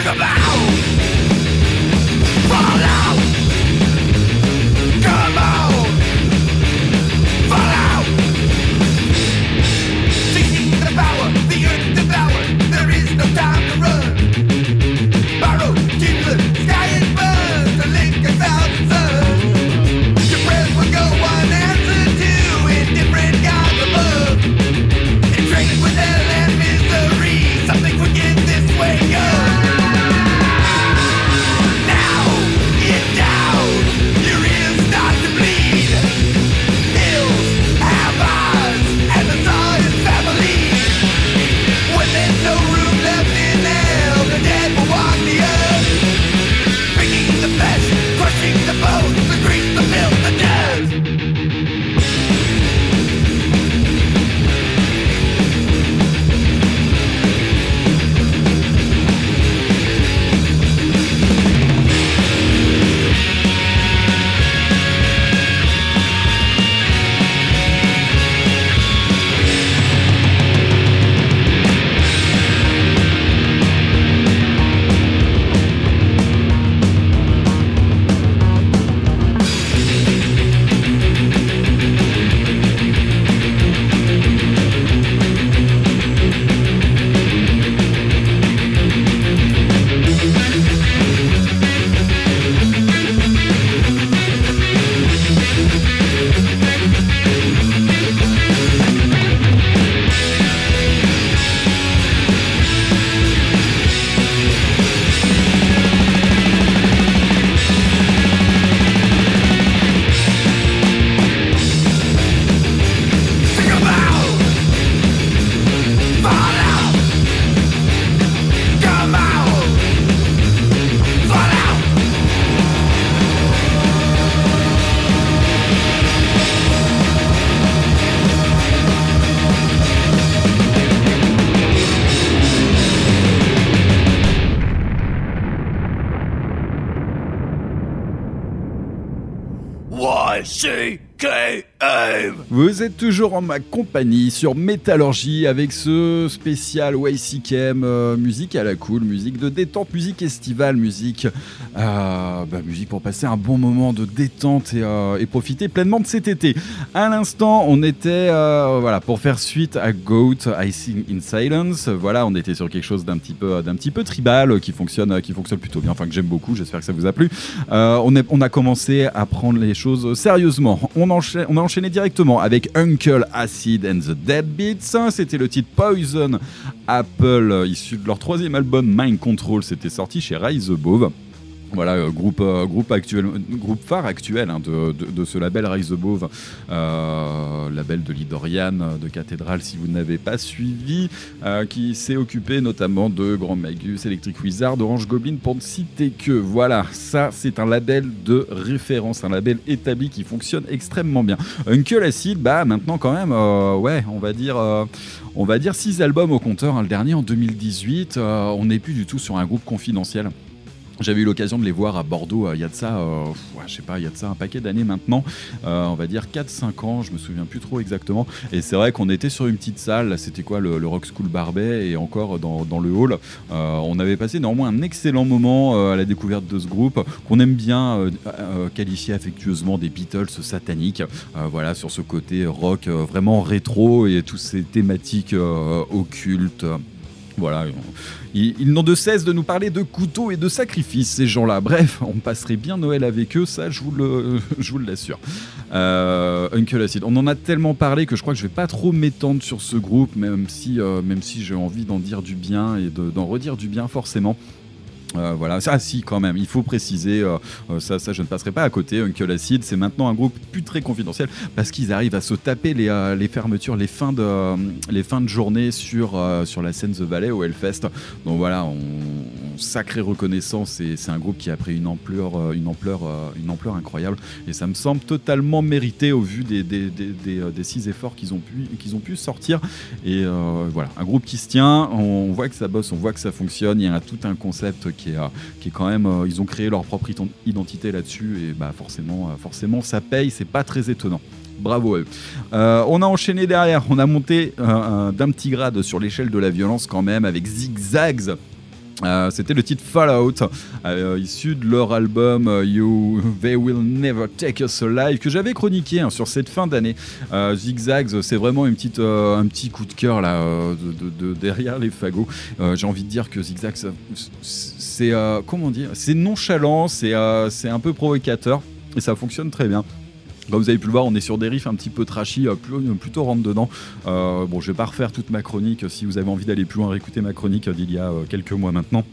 Goodbye. Vous êtes toujours en ma compagnie sur Métallurgie avec ce spécial YCKM, euh, musique à la cool, musique de détente, musique estivale, musique, euh, bah, musique pour passer un bon moment de détente et, euh, profiter pleinement de cet été. À l'instant, on était euh, voilà pour faire suite à Goat, I Sing in Silence. Voilà, on était sur quelque chose d'un petit peu d'un petit peu tribal qui fonctionne qui fonctionne plutôt bien, enfin que j'aime beaucoup. J'espère que ça vous a plu. On, a commencé à prendre les choses sérieusement. On, on a enchaîné directement avec Uncle Acid and the Deadbeats. C'était le titre Poison Apple, issu de leur troisième album Mind Control. C'était sorti chez Rise Above. Voilà, euh, groupe, euh, groupe, phare actuel hein, de, ce label Rise Above, euh, label de Lidorian, de Cathédrale, si vous n'avez pas suivi, qui s'est occupé notamment de Grand Magus, Electric Wizard, Orange Goblin, pour ne citer que. Voilà, ça c'est un label de référence, un label établi qui fonctionne extrêmement bien. Uncle Acid, bah maintenant quand même, on va dire. on va dire 6 albums au compteur, hein, le dernier en 2018. euh, on n'est plus du tout sur un groupe confidentiel. J'avais eu l'occasion de les voir à Bordeaux il y a de ça, euh, je sais pas, il y a de ça un paquet d'années maintenant, euh, on va dire 4-5 ans, je me souviens plus trop exactement. Et c'est vrai qu'on était sur une petite salle, c'était quoi le, Rock School Barbet, et encore dans, le hall. Euh, on avait passé néanmoins un excellent moment euh, à la découverte de ce groupe, qu'on aime bien qualifier affectueusement des Beatles sataniques. Voilà, sur ce côté rock vraiment rétro et toutes ces thématiques occultes. Ils, n'ont de cesse de nous parler de couteaux et de sacrifices, ces gens-là. Bref, on passerait bien Noël avec eux, ça, je vous le- l'assure. Euh, Uncle Acid, on en a tellement parlé que je crois que je vais pas trop m'étendre sur ce groupe, même si, euh, j'ai envie d'en dire du bien et de- d'en redire du bien forcément. Euh, voilà, ça si quand même, il faut préciser, euh, euh, ça, ça je ne passerai pas à côté, Uncle Acid, c'est maintenant un groupe plus très confidentiel parce qu'ils arrivent à se taper les, les fermetures, les fins de, les fins de journée sur, sur la scène The Valley au Hellfest. Donc voilà, on, on- sacrée reconnaissance et c'est un groupe qui a pris une ampleur, une, ampleur, une ampleur incroyable. Et ça me semble totalement mérité au vu des, des, des, six efforts qu'ils ont, pu, ont pu sortir. Et voilà, un groupe qui se tient, on voit que ça bosse, on voit que ça fonctionne, il y a tout un concept qui est, euh, qui est quand même, euh, ils ont créé leur propre ident- identité là-dessus et bah forcément, euh, forcément ça paye, c'est pas très étonnant. Bravo à eux. On a enchaîné derrière, on a monté d'un petit grade sur l'échelle de la violence quand même avec Zigzags. Euh, C'était le titre Fallout, euh, issu de leur album euh, You They Will Never Take Us Alive, que j'avais chroniqué hein, sur cette fin d'année. Zigzags, c'est vraiment une petite, un petit coup de cœur là, de, de- de derrière les fagots. J'ai envie de dire que Zigzags, c'est comment dire, c'est nonchalant, c'est c'est un peu provocateur et ça fonctionne très bien. Comme vous avez pu le voir, on est sur des riffs un petit peu trashy, euh, plus- plutôt rentre dedans. Euh, bon, je vais pas refaire toute ma chronique. Si vous avez envie d'aller plus loin, réécouter ma chronique euh, d'il y a euh, quelques mois maintenant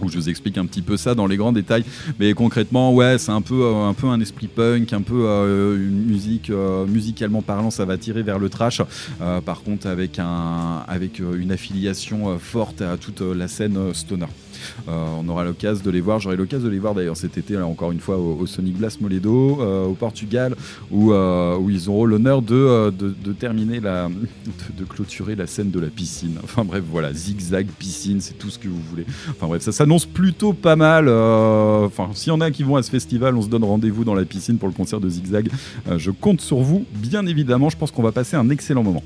où je vous explique un petit peu ça dans les grands détails. Mais concrètement, ouais, c'est un peu, euh, un peu un esprit punk, un peu euh, une musique, euh, musicalement parlant, ça va tirer vers le trash. Euh, par contre, avec, un, avec euh, une affiliation euh, forte à toute euh, la scène euh, stoner. Euh, on aura l'occasion de les voir, j'aurai l'occasion de les voir d'ailleurs cet été, encore une fois, au, Sonic Blast Moledo, euh, au Portugal, où, euh, où ils auront l'honneur de, clôturer la scène de la piscine. Enfin bref, voilà, zigzag, piscine, c'est tout ce que vous voulez. Enfin bref, ça s'annonce plutôt pas mal. Enfin, s'il y en a qui vont à ce festival, on se donne rendez-vous dans la piscine pour le concert de Zigzag. Je compte sur vous, bien évidemment. Je pense qu'on va passer un excellent moment.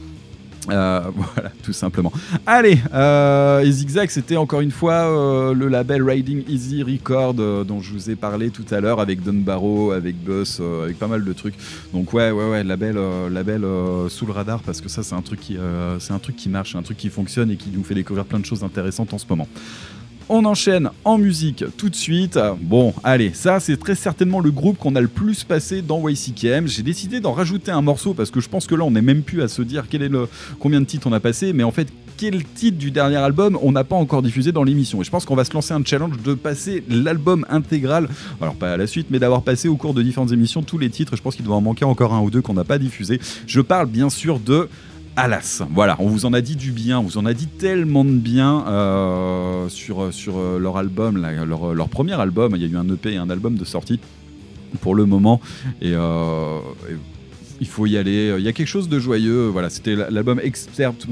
Euh, voilà, tout simplement. Allez, euh, Zigzag, c'était encore une fois euh, le label Riding Easy Record euh, dont je vous ai parlé tout à l'heure avec Don Barrow, avec Buzz, euh, avec pas mal de trucs. Donc ouais, ouais, ouais, label, euh, label euh, sous le radar parce que ça, c'est un truc qui, euh, c'est un truc qui marche, un truc qui fonctionne et qui nous fait découvrir plein de choses intéressantes en ce moment. On enchaîne en musique tout de suite. Bon, allez, ça c'est très certainement le groupe qu'on a le plus passé dans YCKM. J'ai décidé d'en rajouter un morceau parce que je pense que là on n'est même plus à se dire quel est le combien de titres on a passé, mais en fait quel titre du dernier album on n'a pas encore diffusé dans l'émission. Et je pense qu'on va se lancer un challenge de passer l'album intégral, alors pas à la suite, mais d'avoir passé au cours de différentes émissions tous les titres. Je pense qu'il doit en manquer encore un ou deux qu'on n'a pas diffusé. Je parle bien sûr de Alas, voilà, on vous en a dit du bien, on vous en a dit tellement de bien euh, sur, euh, leur album, là, leur, premier album. Il y a eu un EP et un album de sortie pour le moment. Euh, il faut y aller. Il y a quelque chose de joyeux. Voilà, c'était l'album Excerpt.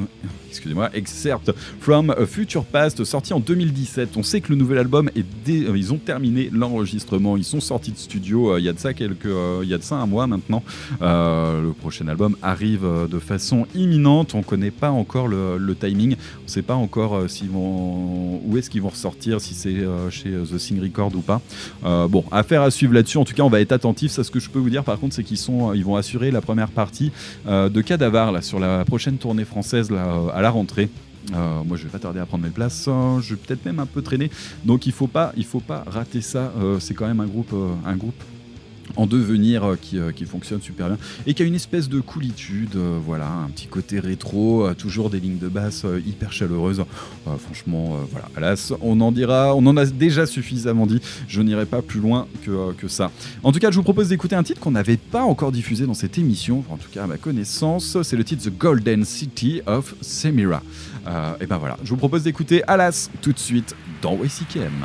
Excusez-moi, Excerpt from Future Past, sorti en 2017. On sait que le nouvel album est. dé- euh, Ils ont terminé l'enregistrement. Ils sont sortis de studio. euh, Il y a de ça quelques. euh, Il y a de ça un mois maintenant. Euh, le prochain album arrive euh, de façon imminente. On connaît pas encore le, timing. On sait pas encore euh, s'ils vont où est-ce qu'ils vont ressortir, si c'est euh, chez euh, The Sing Record ou pas. Euh, bon, affaire à suivre là-dessus. En tout cas, on va être attentif. Ça, ce que je peux vous dire, par contre, c'est qu'ils sont, ils vont assurer la première partie euh, de Cadavar là sur la prochaine tournée française là, euh, à la rentrée. Euh, moi, je vais pas tarder à prendre mes places. hein. je vais peut-être même un peu traîner. Donc, il faut pas, il faut pas rater ça. C'est quand même un groupe, un groupe en devenir euh, qui, euh, qui fonctionne super bien et qui a une espèce de coolitude, euh, voilà, un petit côté rétro, toujours des lignes de basse hyper chaleureuses. Franchement, voilà, hélas, on en dira, on en a déjà suffisamment dit. Je n'irai pas plus loin que, que ça. En tout cas, je vous propose d'écouter un titre qu'on n'avait pas encore diffusé dans cette émission, en tout cas à ma connaissance. C'est le titre The Golden City of Semira. Et ben voilà, je vous propose d'écouter Alas tout de suite dans WCKM.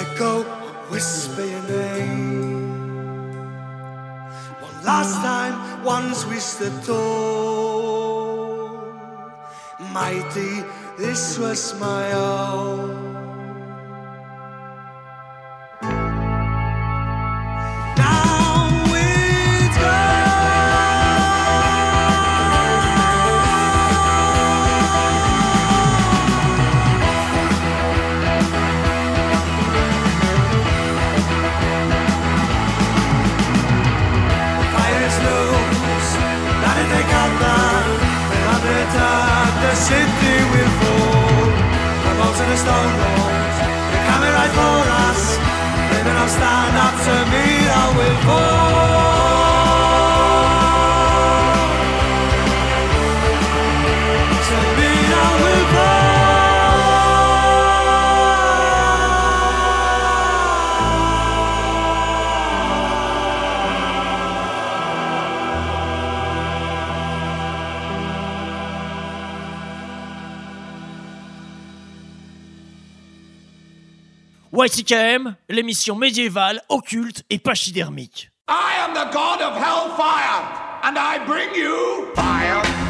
let go, whisper your name. One last time, once we stood tall, Mighty, this was my own. L'émission médiévale, occulte et pachydermique. I am the god of hellfire, and I bring you fire.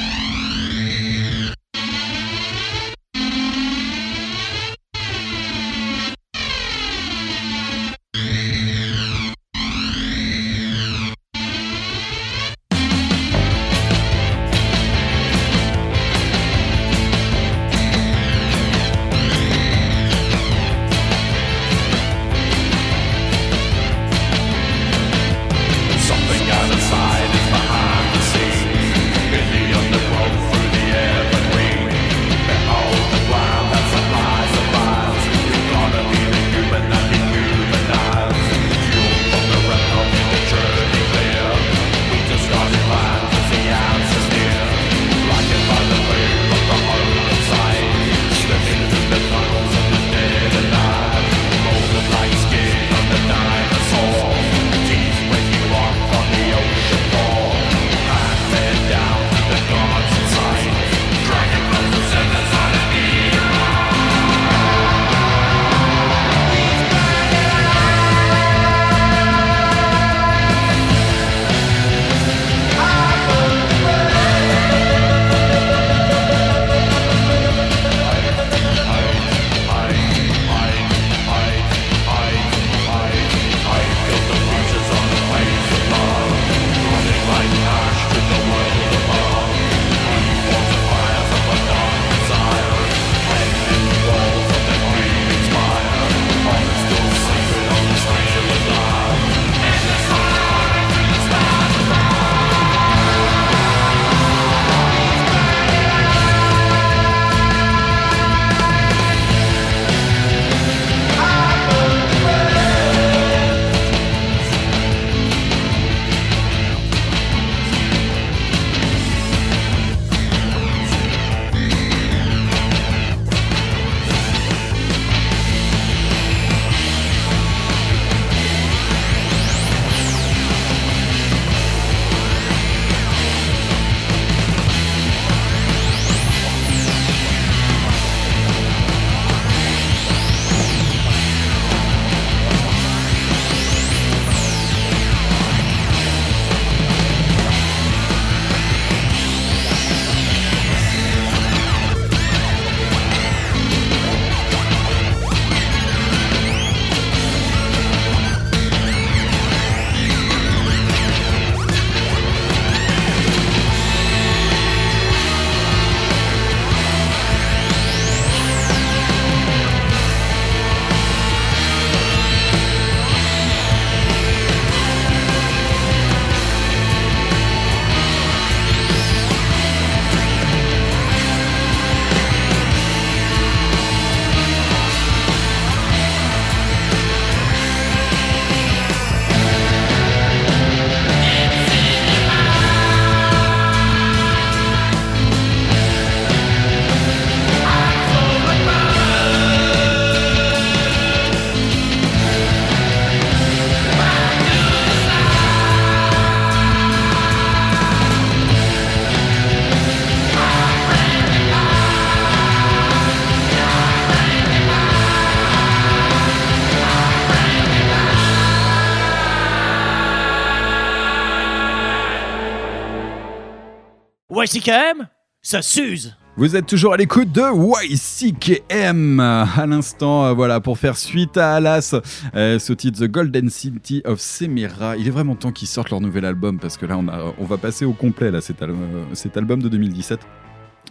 YCKM, ça s'use. Vous êtes toujours à l'écoute de YCKM à l'instant, euh, voilà, pour faire suite à Alas, euh, ce titre The Golden City of Semira. Il est vraiment temps qu'ils sortent leur nouvel album parce que là, on, a, on va passer au complet, là, cet, euh, cet album de 2017.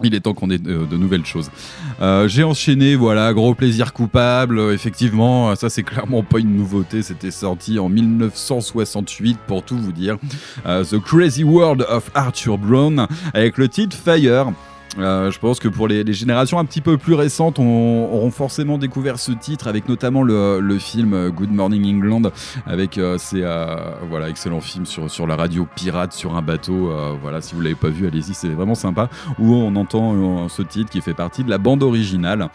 Il est temps qu'on ait de, de nouvelles choses. Euh, J'ai enchaîné, voilà, gros plaisir coupable. Euh, Effectivement, ça c'est clairement pas une nouveauté. C'était sorti en 1968 pour tout vous dire. Euh, The Crazy World of Arthur Brown avec le titre Fire. Euh, je pense que pour les, générations un petit peu plus récentes, on, auront forcément découvert ce titre avec notamment le, film Good Morning England, avec euh, ces euh, voilà excellent film sur sur la radio pirate sur un bateau. euh, voilà, si vous l'avez pas vu, allez-y, c'est vraiment sympa. Où on entend euh, ce titre qui fait partie de la bande originale.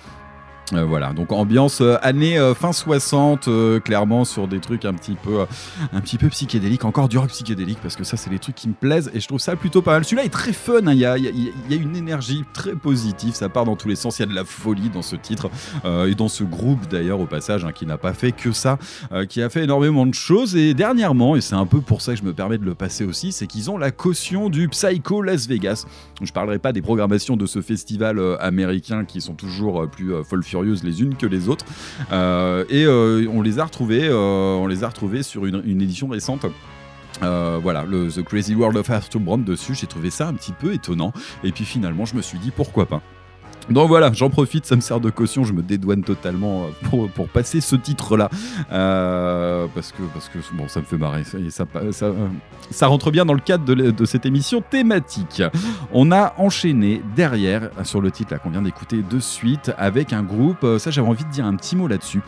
Euh, voilà, donc ambiance euh, année euh, fin 60, euh, clairement sur des trucs un petit peu, un petit peu psychédéliques, encore du rock psychédélique parce que ça c'est les trucs qui me plaisent et je trouve ça plutôt pas mal. Celui-là est très fun, hein, il y, a, y a- une énergie très positive, ça part dans tous les sens, il y a de la folie dans ce titre et dans ce groupe d'ailleurs au passage hein, qui n'a pas fait que ça, qui a fait énormément de choses. Et dernièrement, et c'est un peu pour ça que je me permets de le passer aussi, c'est qu'ils ont la caution du Psycho Las Vegas. Je parlerai pas des programmations de ce festival américain qui sont toujours plus les unes que les autres. Euh, et euh, on les a retrouvés, euh, on les a retrouvés sur une, édition récente. Voilà, le The Crazy World of Arthur Brown dessus, j'ai trouvé ça un petit peu étonnant. Et puis finalement, je me suis dit pourquoi pas? Donc voilà, j'en profite, ça me sert de caution, je me dédouane totalement euh, pour, passer ce titre-là. Euh, parce, que, ça me fait marrer, ça, euh, ça rentre bien dans le cadre de, de cette émission thématique. On a enchaîné derrière sur le titre qu'on vient d'écouter de suite avec un groupe, ça j'avais envie de dire un petit mot là-dessus,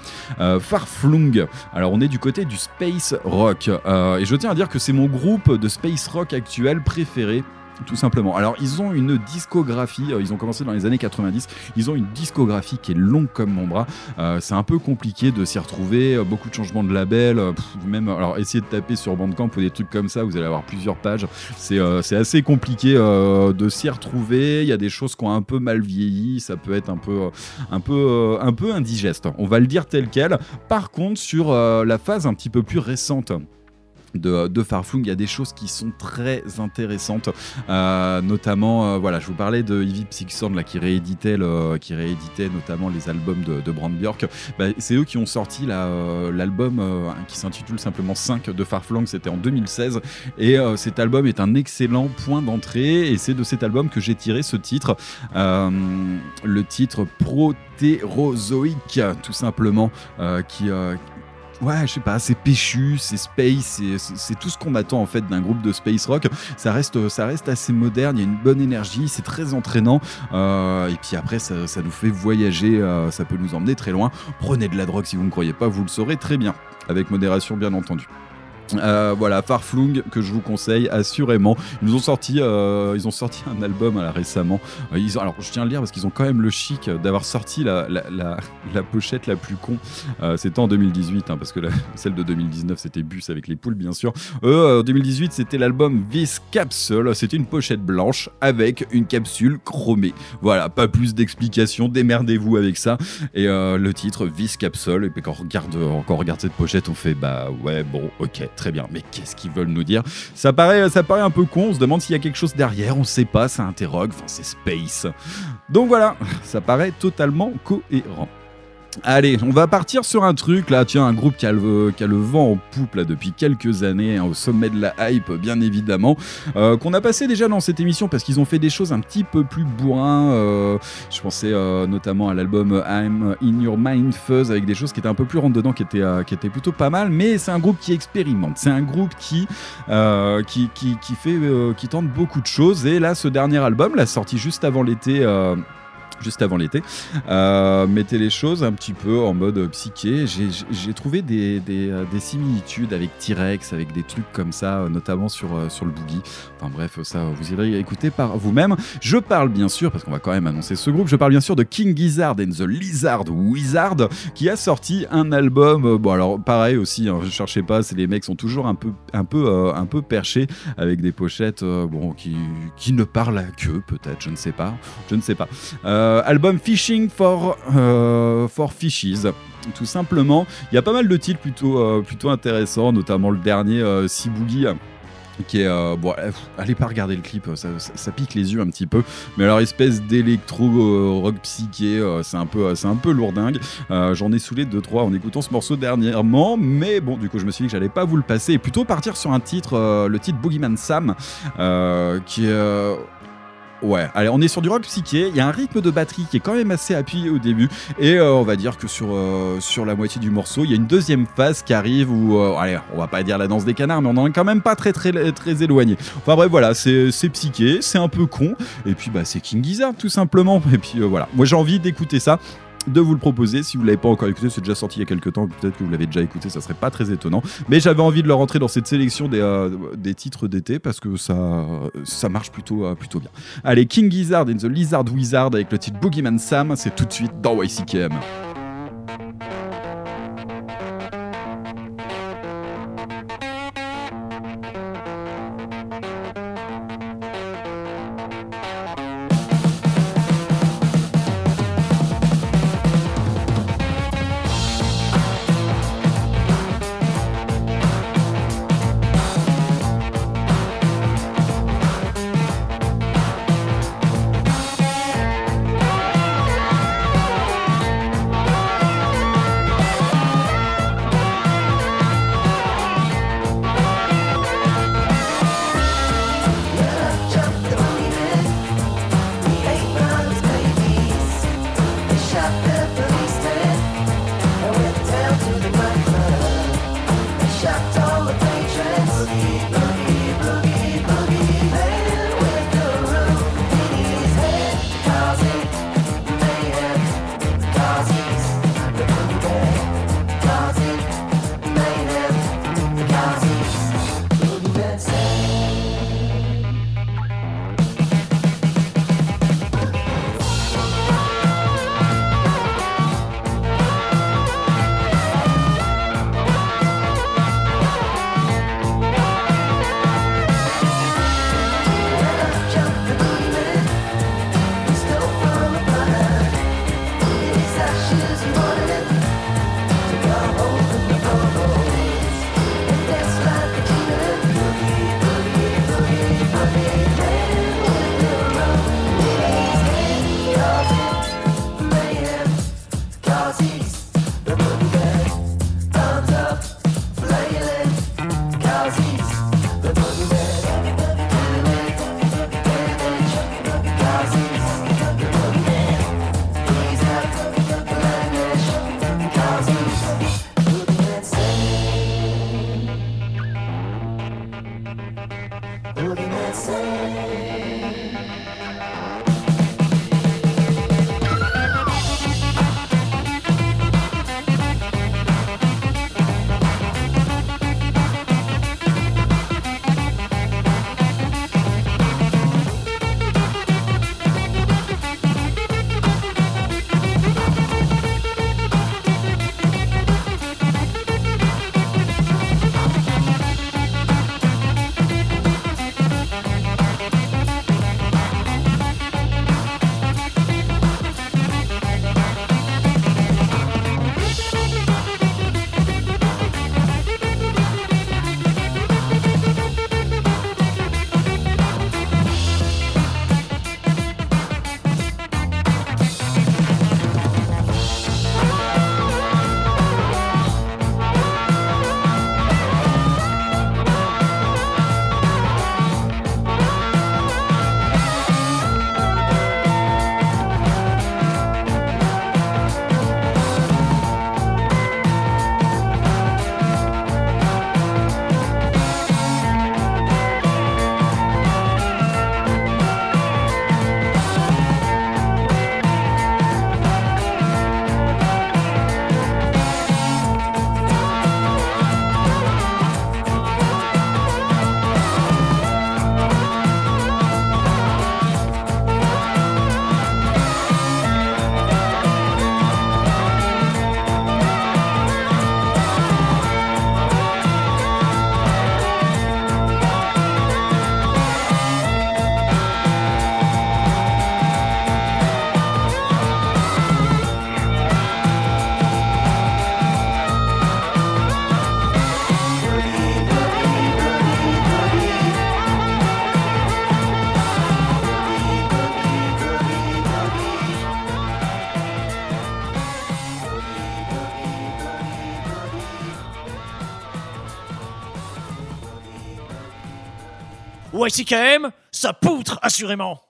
Farflung. Alors on est du côté du space rock et je tiens à dire que c'est mon groupe de space rock actuel préféré. Tout simplement. Alors, ils ont une discographie. euh, Ils ont commencé dans les années 90. Ils ont une discographie qui est longue comme mon bras. Euh, c'est un peu compliqué de s'y retrouver. euh, Beaucoup de changements de label. même, alors, essayez de taper sur Bandcamp ou des trucs comme ça. Vous allez avoir plusieurs pages. C'est assez compliqué de s'y retrouver. Il y a des choses qui ont un peu mal vieilli. Ça peut être un peu, indigeste. On va le dire tel quel. Par contre, sur la phase un petit peu plus récente de, de il y a des choses qui sont très intéressantes, Euh, notamment, euh, voilà, je vous parlais de Ivy Psixon là, qui rééditait, qui rééditait notamment les albums de, Brand Björk. Bah, c'est eux qui ont sorti euh, l'album qui s'intitule simplement 5 de Farflung, c'était en 2016, et cet album est un excellent point d'entrée, et c'est de cet album que j'ai tiré ce titre, le titre Protérozoïque, tout simplement, qui, Ouais, je sais pas, c'est péchu, c'est space, c'est- tout ce qu'on attend en fait d'un groupe de space rock. Ça reste, assez moderne, il y a une bonne énergie, c'est très entraînant. euh, et puis après, ça, ça nous fait voyager, euh, ça peut nous emmener très loin. Prenez de la drogue si vous ne croyez pas, vous le saurez très bien, avec modération bien entendu. Euh, voilà, Farflung que je vous conseille assurément. Ils nous ont sorti, euh, ils ont sorti un album récemment. Euh, ils ont, alors je tiens à le dire parce qu'ils ont quand même le chic d'avoir sorti la, pochette la plus con. Euh, c'était en 2018 hein, parce que celle de 2019 c'était Bus avec les poules bien sûr. Eux, euh, en 2018 c'était l'album This Capsule. C'était une pochette blanche avec une capsule chromée. Voilà, pas plus d'explications. Démerdez-vous avec ça. Et le titre This Capsule. Et puis quand on regarde, quand on regarde cette pochette, on fait bah ouais bon ok très bien. Mais qu'est-ce qu'ils veulent nous dire? Ça paraît, ça paraît un peu con. On se demande s'il y a quelque chose derrière. On sait pas. Ça interroge. Enfin c'est space. Donc voilà, ça paraît totalement cohérent. Allez, on va partir sur un truc là, tiens, un groupe qui a le, vent en poupe là depuis quelques années, hein, au sommet de la hype bien évidemment, euh, qu'on a passé déjà dans cette émission parce qu'ils ont fait des choses un petit peu plus bourrin. euh, je pensais euh, notamment à l'album I'm In Your Mind Fuzz avec des choses qui étaient un peu plus rentre dedans, qui étaient, plutôt pas mal, mais c'est un groupe qui expérimente, c'est un groupe qui, qui tente beaucoup de choses. Et là, ce dernier album, la sorti juste avant l'été. Juste avant l'été, euh, mettez les choses un petit peu en mode psyché. J'ai- trouvé euh, des similitudes avec T-Rex, avec des trucs comme ça, euh, notamment sur, sur le boogie. Enfin bref, ça, vous irez écouter par vous-même. Je parle bien sûr, parce qu'on va quand même annoncer ce groupe, je parle bien sûr de King Gizzard and the Lizard Wizard, qui a sorti un album. Bon alors pareil aussi, hein, je cherchais pas, c'est les mecs sont toujours un peu, un peu, un peu perchés avec des pochettes, bon, qui, qui ne parlent à que peut-être, je ne sais pas, je ne sais pas. Album Fishing for, euh, for Fishes. Tout simplement, il y a pas mal de titres plutôt, euh, plutôt intéressants, notamment le dernier, euh, Sea Boogie, qui est euh, bon euh, allez pas regarder le clip ça, pique les yeux un petit peu mais alors espèce d'électro euh, rock psyché euh, c'est un peu c'est un peu lourdingue Euh, j'en ai saoulé deux trois en écoutant ce morceau dernièrement mais bon du coup je me suis dit que j'allais pas vous le passer et plutôt partir sur un titre euh, le titre Boogeyman Sam euh, qui est euh, Ouais, allez, on est sur du rock psyché. Il y a un rythme de batterie qui est quand même assez appuyé au début. Et euh, on va dire que sur, euh, sur la moitié du morceau, il y a une deuxième phase qui arrive où, euh, allez, on va pas dire la danse des canards, mais on en est quand même pas très éloigné. Enfin bref, voilà, c'est psyché, c'est un peu con. Et puis bah c'est King Gizzard tout simplement. Et puis voilà, moi j'ai envie d'écouter ça de vous le proposer. Si vous l'avez pas encore écouté c'est déjà sorti il y a quelques temps peut-être que vous l'avez déjà écouté ça serait pas très étonnant. Mais j'avais envie de le rentrer dans cette sélection des, euh, des titres d'été parce que ça ça marche plutôt euh, plutôt bien. Allez King Gizzard in the Lizard Wizard avec le titre Boogeyman Sam c'est tout de suite dans YCKM YCKM, ça poutre assurément.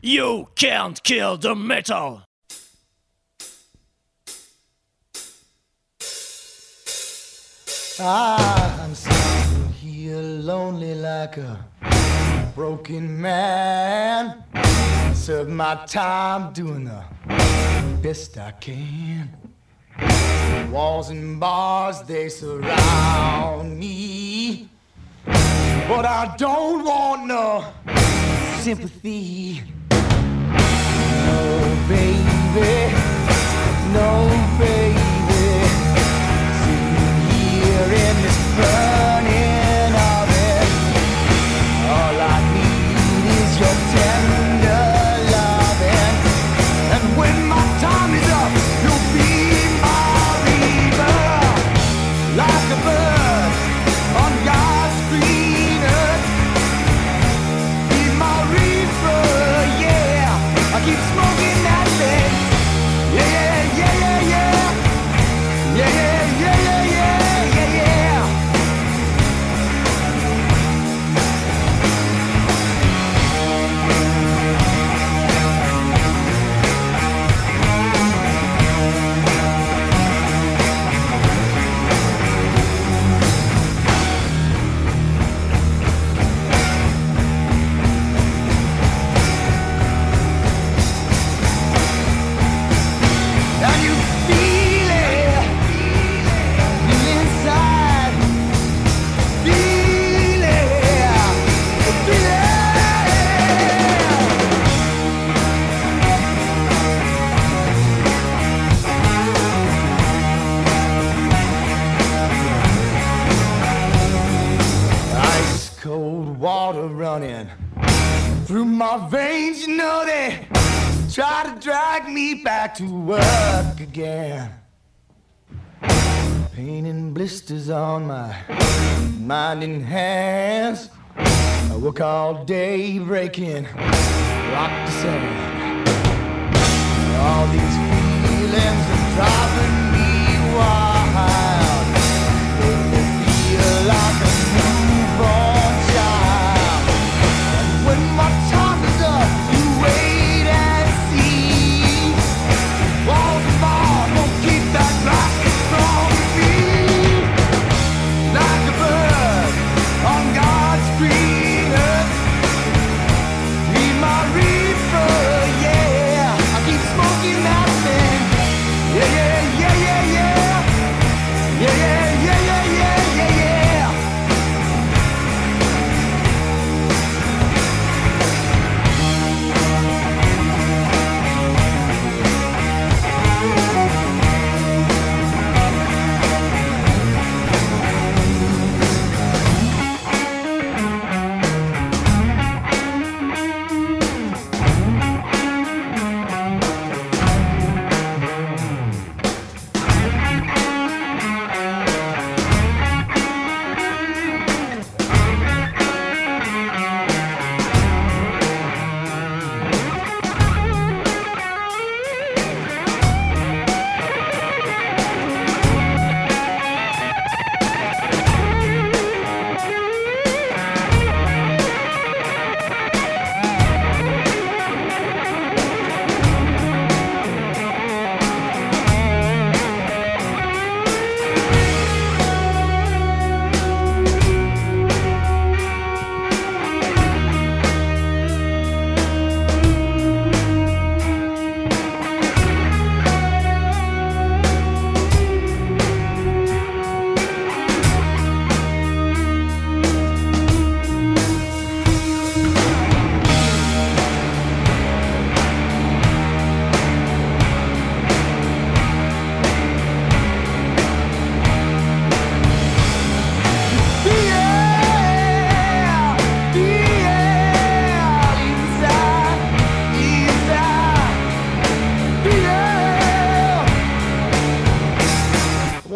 You can't kill the metal! Ah, I'm standing here lonely like a broken man. I serve my time doing the best I can. Walls and bars, they surround me. But I don't want no sympathy baby. through my veins. You know they try to drag me back to work again. Pain and blisters on my mind and hands. I work all day breaking rock to sand. All these feelings are driving me wild.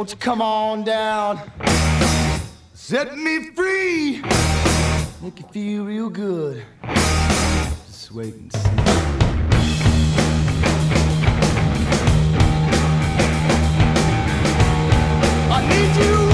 won't you come on down? Set me free. Make you feel real good. Just wait and see. I need you.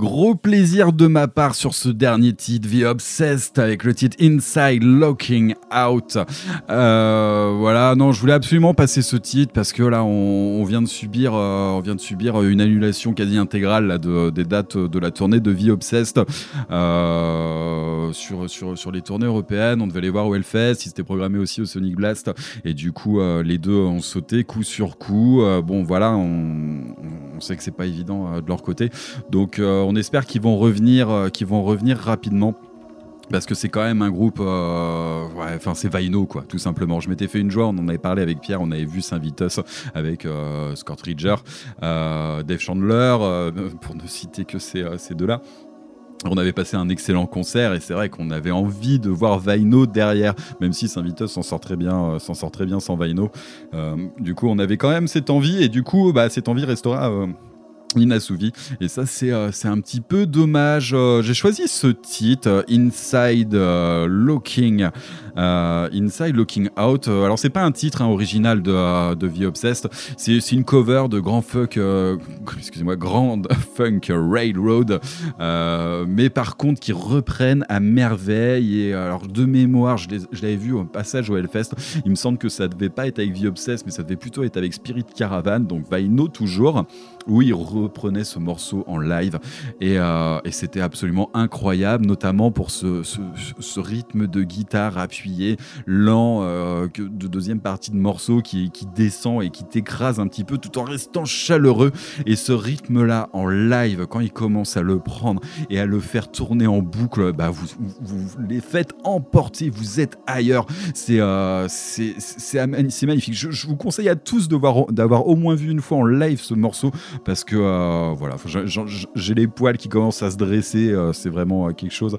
Gros plaisir de ma part sur ce dernier titre, The Obsessed, avec le titre Inside Looking Out. Euh, voilà, non, je voulais absolument passer ce titre parce que là, on, vient de subir, euh, on vient de subir une annulation quasi intégrale de, des dates de la tournée de The Obsessed euh, sur, sur, sur les tournées européennes. On devait les voir au Hellfest, ils étaient programmés aussi au Sonic Blast, et du coup, les deux ont sauté coup sur coup. Bon, voilà, on, on sait que c'est pas évident euh, de leur côté. Donc euh, on espère qu'ils vont revenir, euh, qu'ils vont revenir rapidement. Parce que c'est quand même un groupe, ouais, enfin c'est Vaino quoi, tout simplement. Je m'étais fait une joie, on en avait parlé avec Pierre, on avait vu Saint Vitus avec Scott Ridger, euh, Dave Chandler, pour ne citer que ces deux-là. On avait passé un excellent concert et c'est vrai qu'on avait envie de voir Vaino derrière, même si Saint Vitus s'en sort très bien, euh, s'en sort très bien sans Vaino. Euh, du coup, on avait quand même cette envie et du coup, bah, cette envie restera. Inassouvi et ça c'est euh, un petit peu dommage Euh, j'ai choisi ce titre euh, Inside euh, Looking Inside Looking Out. Alors c'est pas un titre hein, original de, de The Obsessed. C'est une cover de Grand Funk euh, excusez-moi Grand Funk Railroad. Mais par contre qui reprennent à merveille. Et alors de mémoire je l'avais vu au passage au Hellfest. Il me semble que ça devait pas être avec The Obsessed mais ça devait plutôt être avec Spirit Caravan donc Vaino toujours où il reprenait ce morceau en live et, euh, c'était absolument incroyable, notamment pour ce, rythme de guitare appuyé, lent, euh, de deuxième partie de morceau qui, descend et qui t'écrase un petit peu tout en restant chaleureux. Et ce rythme-là en live, quand il commence à le prendre et à le faire tourner en boucle, bah vous, les faites emporter, vous êtes ailleurs. C'est euh, c'est magnifique. Je, je vous conseille à tous d'avoir au moins vu une fois en live ce morceau parce que euh, voilà, j'ai- les poils qui commencent à se dresser. euh, c'est vraiment euh, quelque chose,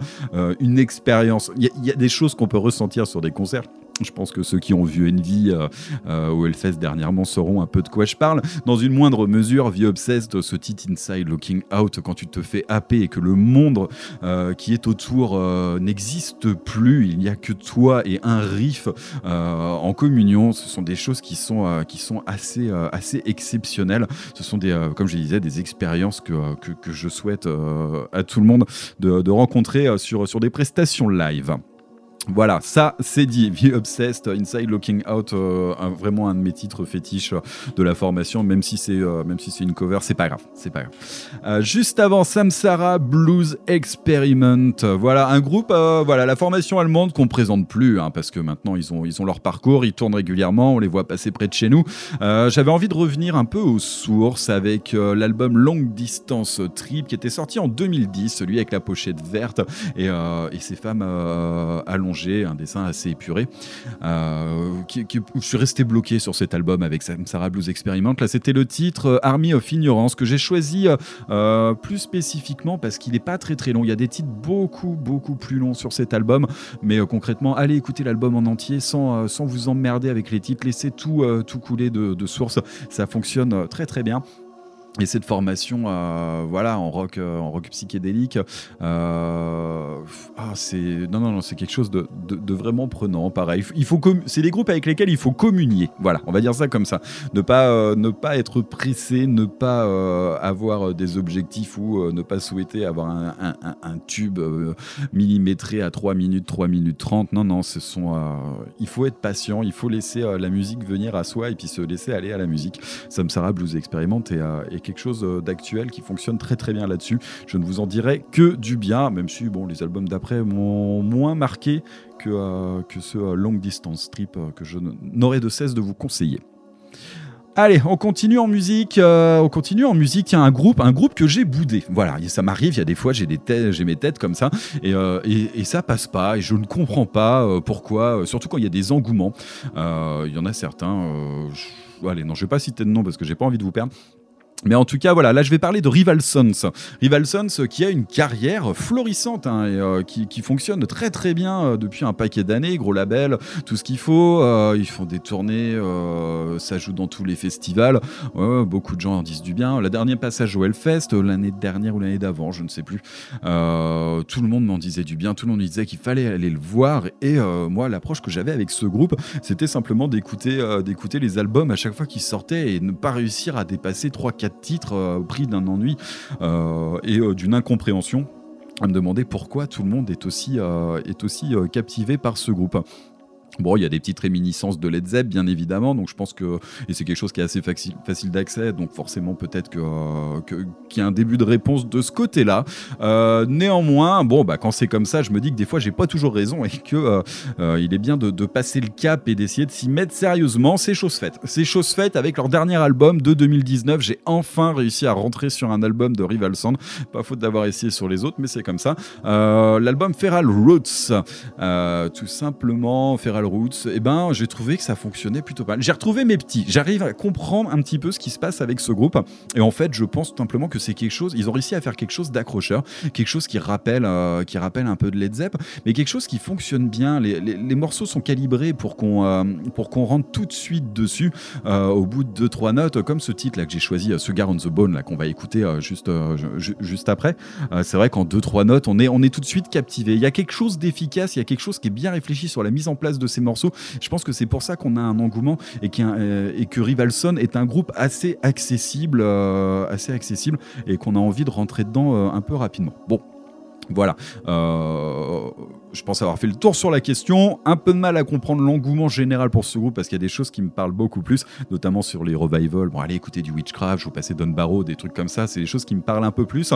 une expérience. Il y a des choses qu'on peut ressentir sur des concerts. Je pense que ceux qui ont vu Envy euh, euh, au Hellfest dernièrement sauront un peu de quoi je parle. Dans une moindre mesure, The Obsessed, ce titre Inside Looking Out, quand tu te fais happer et que le monde euh, qui est autour euh, n'existe plus, il n'y a que toi et un riff euh, en communion, ce sont des choses qui sont, euh, assez, euh, exceptionnelles. Ce sont des, euh, comme je disais, des expériences que, euh, que, que je souhaite euh, à tout le monde de, rencontrer euh, sur des prestations live. Voilà, ça c'est dit. The Obsessed, Inside Looking Out, euh, vraiment un de mes titres fétiches de la formation, même si c'est euh, si une cover, c'est pas grave, c'est pas grave. Euh, juste avant Samsara Blues Experiment, voilà un groupe, voilà la formation allemande qu'on présente plus, hein, parce que maintenant ils ont ils ont leur parcours, ils tournent régulièrement, on les voit passer près de chez nous. J'avais envie de revenir un peu aux sources avec l'album Long Distance Trip qui était sorti en 2010, celui avec la pochette verte et, et ces femmes euh, allongées, un dessin assez épuré. Euh, qui- je suis resté bloqué sur cet album avec Sam Sarah Blues Experiment. Là, c'était le titre euh, Army of Ignorance que j'ai choisi euh, plus spécifiquement parce qu'il n'est pas très très long. Il y a des titres beaucoup beaucoup plus longs sur cet album, mais concrètement, allez écouter l'album en entier sans, vous emmerder avec les titres. Laissez tout, couler de, de source. Ça fonctionne très très bien. Et cette formation, euh, voilà, en rock, euh, en rock psychédélique, euh, ah, c'est non, non, c'est quelque chose de, vraiment prenant. Pareil, il faut c'est des groupes avec lesquels il faut communier. Voilà, on va dire ça comme ça. Ne pas, ne pas être pressé, ne pas avoir des objectifs ou ne pas souhaiter avoir un, tube millimétré à 3 minutes, 3 minutes 30. Non, non, ce sont. il faut être patient, il faut laisser la musique venir à soi et puis se laisser aller à la musique. Samsara Blues euh, est quelque chose euh, d'actuel qui fonctionne très très bien là-dessus. Je ne vous en dirai que du bien, même si bon, les albums d'après m'ont moins marqué que, euh, que ce euh, Long Distance Trip que je n'aurai de cesse de vous conseiller. Allez, on continue en musique. on continue en musique. Tiens, un groupe, un groupe que j'ai boudé. Voilà, ça m'arrive. Il y a des fois, j'ai des j'ai mes têtes comme ça, et, euh, et, ça passe pas. Et je ne comprends pas pourquoi. surtout quand il y a des engouements. Il y en a certains. Allez, non, je vais pas citer de nom parce que j'ai pas envie de vous perdre. Mais en tout cas, voilà, là je vais parler de Rival Sons. Rival Sons euh, qui a une carrière florissante hein, et euh, qui, fonctionne très très bien euh, depuis un paquet d'années, gros label, tout ce qu'il faut. ils font des tournées, ça joue dans tous les festivals. Beaucoup de gens en disent du bien. Le dernier passage au Hellfest, l'année dernière ou l'année d'avant, je ne sais plus, tout le monde m'en disait du bien, tout le monde disait qu'il fallait aller le voir. Et moi, l'approche que j'avais avec ce groupe, c'était simplement d'écouter d'écouter les albums à chaque fois qu'ils sortaient et ne pas réussir à dépasser 3-4 titres euh, pris d'un ennui euh, et euh, d'une incompréhension à me demander pourquoi tout le monde est aussi, euh, captivé par ce groupe. Bon, il y a des petites réminiscences de Led Zepp, bien évidemment, donc je pense que et c'est quelque chose qui est assez facile, d'accès, donc forcément peut-être que, qu'il y a un début de réponse de ce côté-là. Euh, néanmoins, bon, bah quand c'est comme ça, je me dis que des fois j'ai pas toujours raison et que euh, euh, il est bien de, passer le cap et d'essayer de s'y mettre sérieusement. C'est chose faite. C'est chose faite avec leur dernier album de 2019. J'ai enfin réussi à rentrer sur un album de Rival Sound. Pas faute d'avoir essayé sur les autres, mais c'est comme ça. L'album Feral Roots, tout simplement Feral Roots. Et ben, j'ai trouvé que ça fonctionnait plutôt pas. J'ai retrouvé mes petits. J'arrive à comprendre un petit peu ce qui se passe avec ce groupe. Et en fait, je pense tout simplement que c'est quelque chose. Ils ont réussi à faire quelque chose d'accrocheur, quelque chose qui rappelle, euh, qui rappelle un peu de Led Zepp, mais quelque chose qui fonctionne bien. Les, morceaux sont calibrés pour qu'on euh, pour qu'on rentre tout de suite dessus euh, au bout de deux trois notes, comme ce titre là que j'ai choisi, Cigar on the Bone là qu'on va écouter juste ju- ju- juste après. C'est vrai qu'en deux trois notes, on est on est tout de suite captivé. Il y a quelque chose d'efficace, il y a quelque chose qui est bien réfléchi sur la mise en place de ces morceaux. Je pense que c'est pour ça qu'on a un engouement et, un- euh, et que Rivalson est un groupe assez accessible, euh, assez accessible et qu'on a envie de rentrer dedans euh, un peu rapidement. Bon. Voilà. Je pense avoir fait le tour sur la question. Un peu de mal à comprendre l'engouement général pour ce groupe parce qu'il y a des choses qui me parlent beaucoup plus, notamment sur les revivals. Bon, allez écouter du Witchcraft, je vous passer Don Barrow, des trucs comme ça. C'est des choses qui me parlent un peu plus.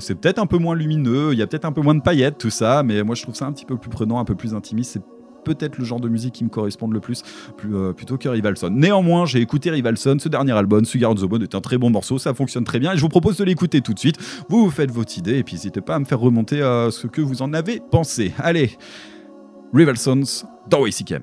C'est peut-être un peu moins lumineux, il y a peut-être un peu moins de paillettes, tout ça, mais moi je trouve ça un petit peu plus prenant, un peu plus intimiste. Peut-être le genre de musique qui me correspond le plus, euh, plutôt que Rivalson. Néanmoins, j'ai écouté Rivalson, ce dernier album, Sugar on the Bone est un très bon morceau, ça fonctionne très bien et je vous propose de l'écouter tout de suite. Vous vous faites votre idée et puis n'hésitez pas à me faire remonter euh, ce que vous en avez pensé. Allez, Rivalsons dans WCKM.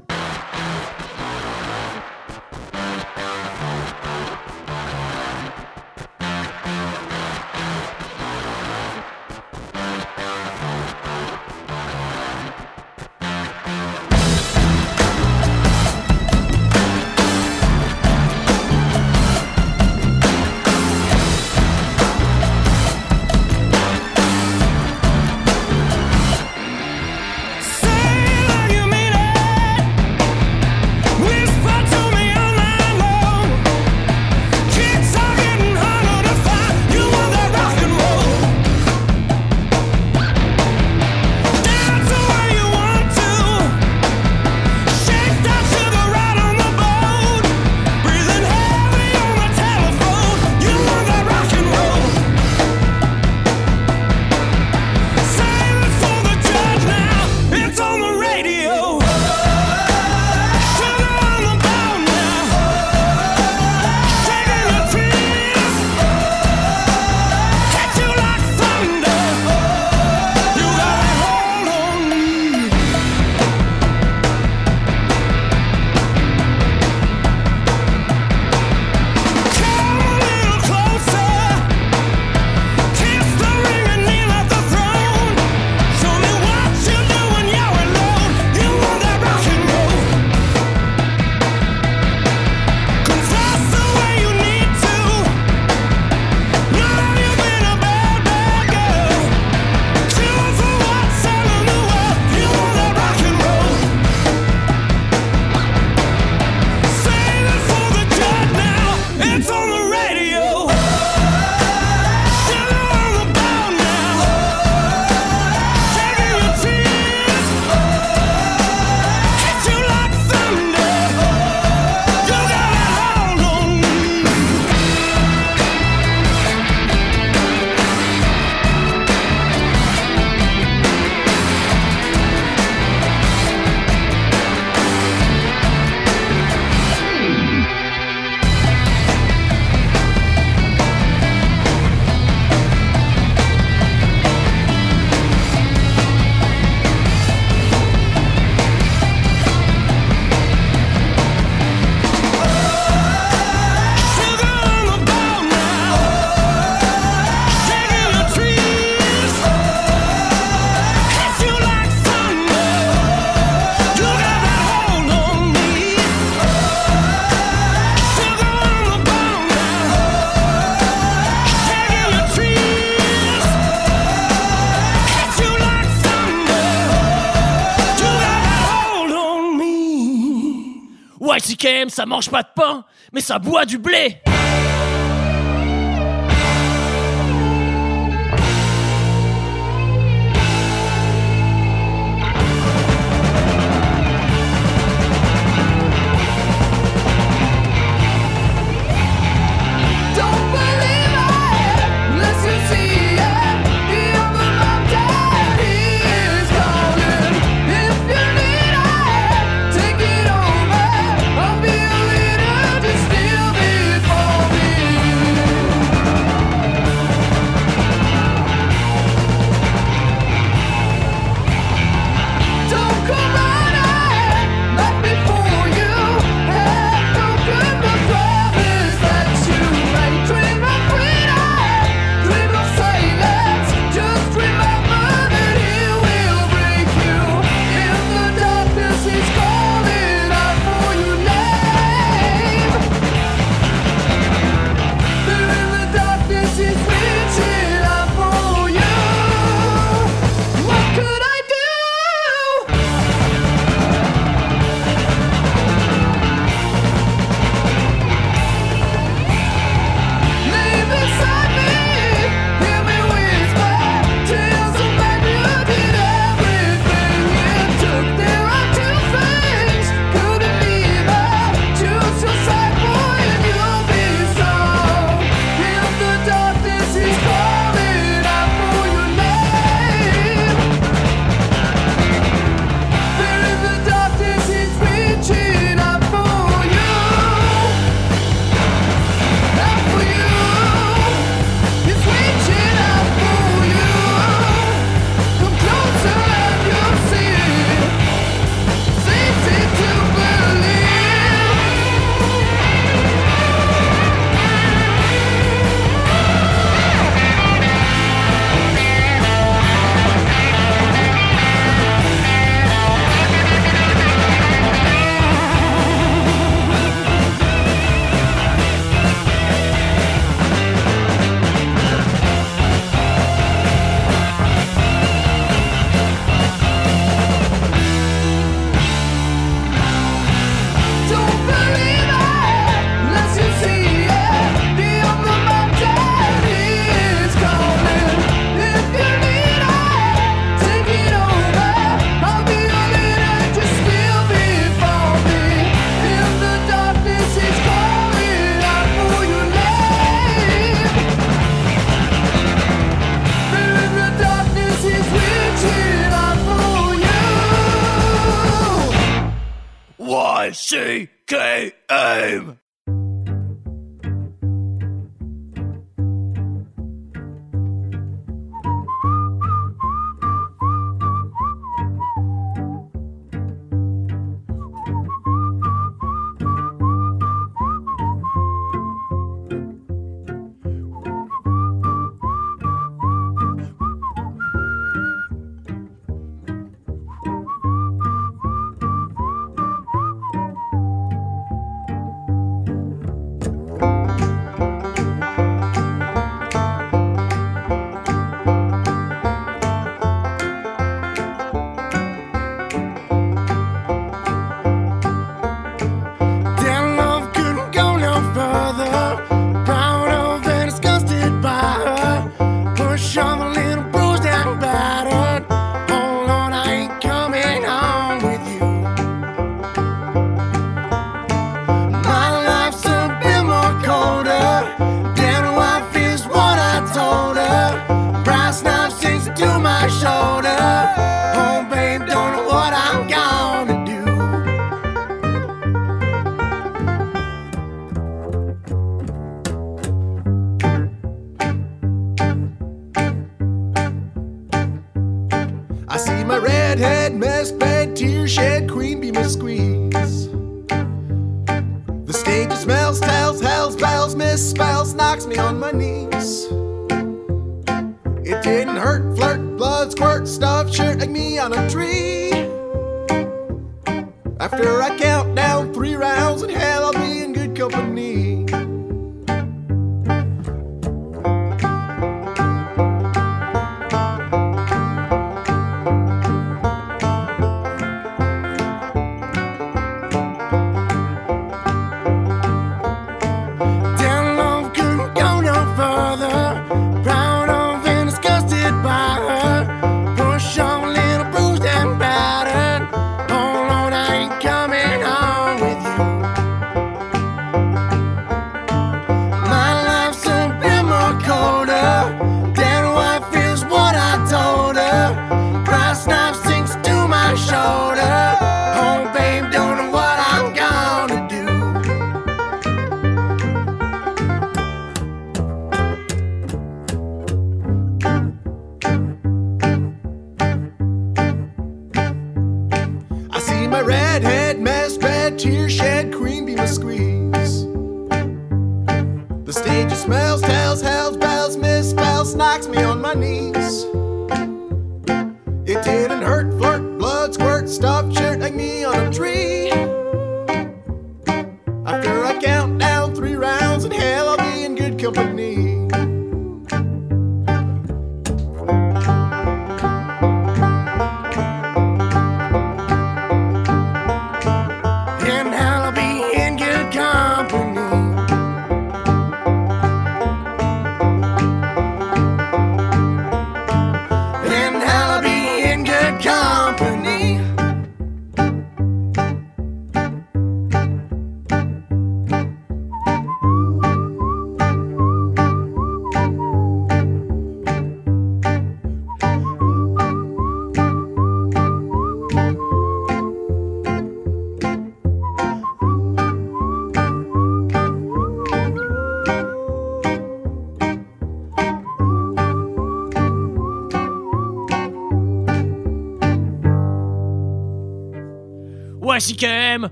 ça mange pas de pain, mais ça boit du blé.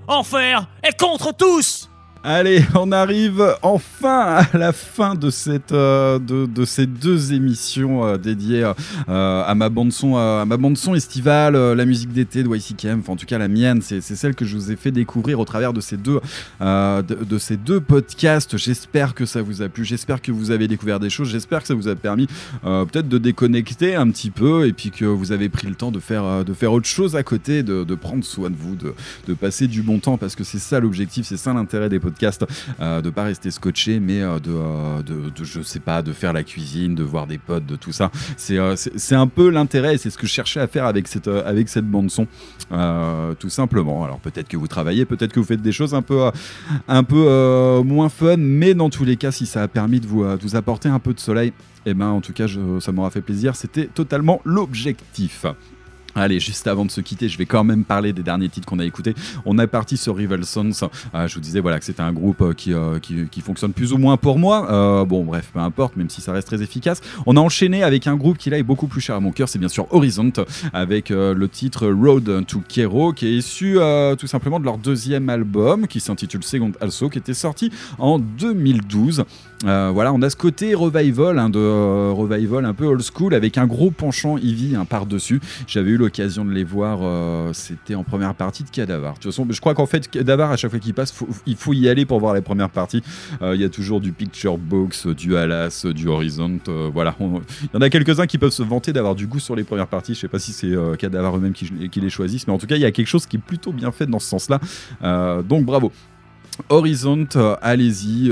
Enfer est contre tous Allez, on arrive enfin à la fin de, euh, ces deux émissions euh, dédiées euh, à ma bande son, à ma bande son estivale, la musique d'été de YCKM. Enfin, en tout cas, la mienne, c'est celle que je vous ai fait découvrir au travers de ces deux, de, podcasts. J'espère que ça vous a plu. J'espère que vous avez découvert des choses. J'espère que ça vous a permis peut-être de déconnecter un petit peu et puis que vous avez pris le temps de faire, de faire autre chose à côté, de, de prendre soin de vous, de, de passer du bon temps parce que c'est ça l'objectif, c'est ça l'intérêt des podcasts, euh, de pas rester scotché, mais euh, de, euh, de, je sais pas, de faire la cuisine, de voir des potes, de tout ça. C'est euh, c'est un peu l'intérêt et c'est ce que je cherchais à faire avec cette, avec cette bande son, tout simplement. Alors peut-être que vous travaillez, peut-être que vous faites des choses un peu, un peu moins fun, mais dans tous les cas, si ça a permis de vous, vous apporter un peu de soleil, eh ben en tout cas, ça m'aura fait plaisir. C'était totalement l'objectif. Allez, juste avant de se quitter, je vais quand même parler des derniers titres qu'on a écoutés. On est parti sur Rival Sons. Euh, je vous disais voilà que c'était un groupe euh, qui, euh, qui, fonctionne plus ou moins pour moi. Bon, bref, peu importe, même si ça reste très efficace. On a enchaîné avec un groupe qui là est beaucoup plus cher à mon cœur. C'est bien sûr Horizon, avec le titre Road to Kero, qui est issu tout simplement de leur deuxième album, qui s'intitule Second Also, qui était sorti en 2012. Euh, voilà, on a ce côté revival, hein, de euh, revival un peu old school, avec un gros penchant Eevee hein, par-dessus. J'avais eu l'occasion de les voir, euh, c'était en première partie de Cadavar. De toute façon, je crois qu'en fait, Cadavar, à chaque fois qu'il passe, il faut y aller pour voir la première partie. Euh, Il y a toujours du Picture Box, du Alas, du Horizon. voilà, il y en a quelques-uns qui peuvent se vanter d'avoir du goût sur les premières parties. Je sais pas si c'est Cadavar eux-mêmes qui, les choisissent, mais en tout cas, il y a quelque chose qui est plutôt bien fait dans ce sens-là. Donc bravo. Horizon, euh, allez-y,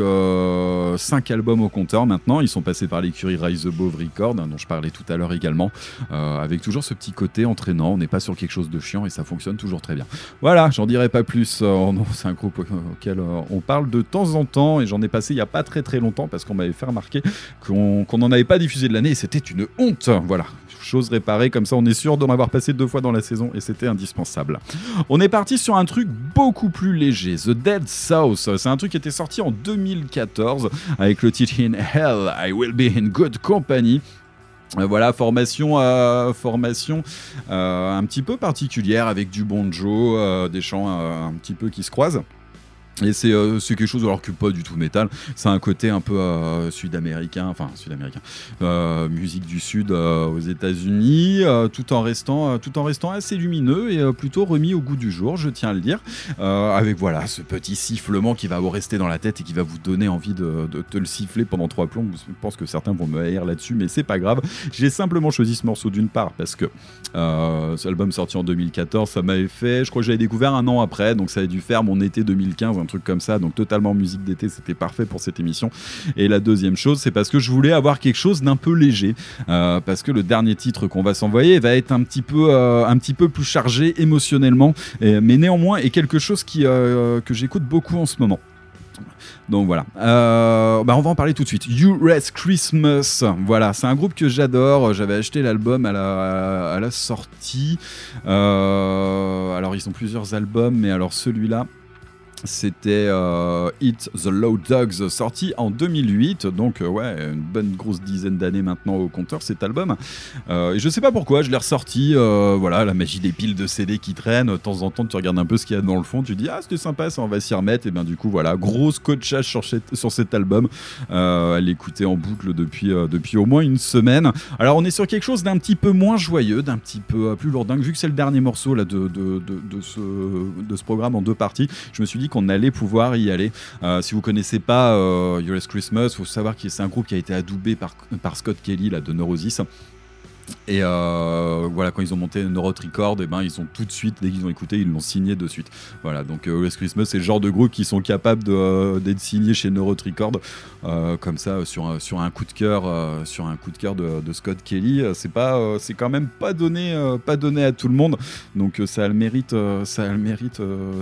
5 albums au compteur maintenant. Ils sont passés par l'écurie Rise Above Record, hein, dont je parlais tout à l'heure également, euh, avec toujours ce petit côté entraînant. On n'est pas sur quelque chose de chiant et ça fonctionne toujours très bien. Voilà, j'en dirai pas plus. Euh, c'est un groupe au- auquel euh, on parle de temps en temps et j'en ai passé il y a pas très très longtemps parce qu'on m'avait fait remarquer qu'on qu'on n'en avait pas diffusé de l'année et c'était une honte. Voilà, chose réparée, comme ça on est sûr d'en avoir passé deux fois dans la saison et c'était indispensable. On est parti sur un truc beaucoup plus léger, The Dead South. C'est un truc qui était sorti en 2014 avec le titre In Hell, I Will Be in Good Company. Euh, Voilà, formation, euh, formation euh, un petit peu particulière avec du banjo, euh, des chants un petit peu qui se croisent. Et c'est euh, quelque chose alors que pas du tout métal, c'est un côté un peu euh, sud-américain, enfin sud-américain, euh, musique du sud euh, aux États-Unis, tout en restant tout en restant assez lumineux et plutôt remis au goût du jour, je tiens à le dire, avec voilà ce petit sifflement qui va vous rester dans la tête et qui va vous donner envie de, de te le siffler pendant trois plombs. Je pense que certains vont me haïr là-dessus, mais c'est pas grave. J'ai simplement choisi ce morceau d'une part parce que cet album sorti en 2014, ça m'avait fait, je crois que j'avais découvert un an après, donc ça a dû faire mon été 2015, un truc comme ça, donc totalement musique d'été, c'était parfait pour cette émission. Et la deuxième chose, c'est parce que je voulais avoir quelque chose d'un peu léger, euh, parce que le dernier titre qu'on va s'envoyer va être un petit peu, euh, un petit peu plus chargé émotionnellement, mais néanmoins est quelque chose qui, euh, que j'écoute beaucoup en ce moment. Donc voilà. Bah on va en parler tout de suite. You Rest Christmas. Voilà, c'est un groupe que j'adore. J'avais acheté l'album à la, sortie. Alors ils ont plusieurs albums, mais alors celui-là. C'était euh, the Low Dogs, sorti en 2008, donc euh, ouais, une bonne grosse dizaine d'années maintenant au compteur cet album. Euh, et je sais pas pourquoi, je l'ai ressorti, euh, voilà, la magie des piles de CD qui traînent, de temps en temps tu regardes un peu ce qu'il y a dans le fond, tu dis ah c'était sympa, ça on va s'y remettre, et bien du coup voilà, gros scotchage sur, sur cet album, à l'écouter en boucle depuis, depuis au moins une semaine. Alors on est sur quelque chose d'un petit peu moins joyeux, d'un petit peu plus lourdingue, vu que c'est le dernier morceau là, de, de, de, de ce, de ce programme en deux parties, je me suis dit qu'on allait pouvoir y aller. Euh, si vous connaissez pas euh, Your Last Christmas, faut savoir que c'est un groupe qui a été adoubé par, Scott Kelly là, de Neurosis. Et euh, voilà, quand ils ont monté Neurot Record, et ben, ils ont tout de suite, dès qu'ils ont écouté, ils l'ont signé de suite. Voilà, donc euh, Christmas, c'est le genre de groupe qui sont capables d'être signés chez Neurot Record, euh, comme ça, sur, un- coup de cœur, sur un coup de cœur de, Scott Kelly. C'est pas, c'est quand même pas donné, pas donné à tout le monde, donc ça a le mérite, ça a le mérite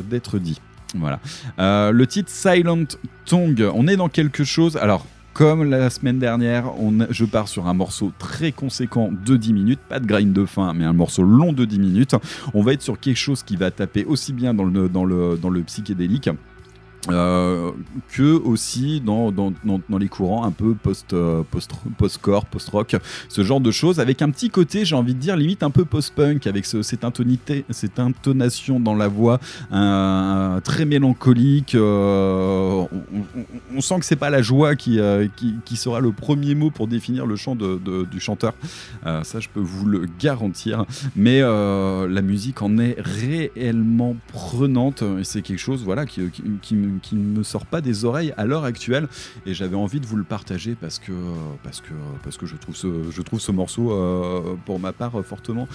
d'être dit. Voilà. Euh, le titre Silent Tongue, on est dans quelque chose. Alors, comme la semaine dernière, je pars sur un morceau très conséquent de 10 minutes, pas de grind de fin, mais un morceau long de 10 minutes. On va être sur quelque chose qui va taper aussi bien dans le, dans le psychédélique. Euh, que aussi dans, dans, dans, les courants un peu post, euh, post, post-core, post-rock, ce genre de choses, avec un petit côté, j'ai envie de dire, limite un peu post-punk, avec ce- cette, cette intonation dans la voix, très mélancolique. euh, on, sent que c'est pas la joie qui, euh, qui, qui sera le premier mot pour définir le chant de, du chanteur. Ça, je peux vous le garantir. Mais la musique en est réellement prenante c'est quelque chose voilà, qui, qui, qui qui ne me sort pas des oreilles à l'heure actuelle. Et j'avais envie de vous le partager parce que, parce que, parce que je, trouve ce, je trouve ce morceau, euh, pour ma part, fortement.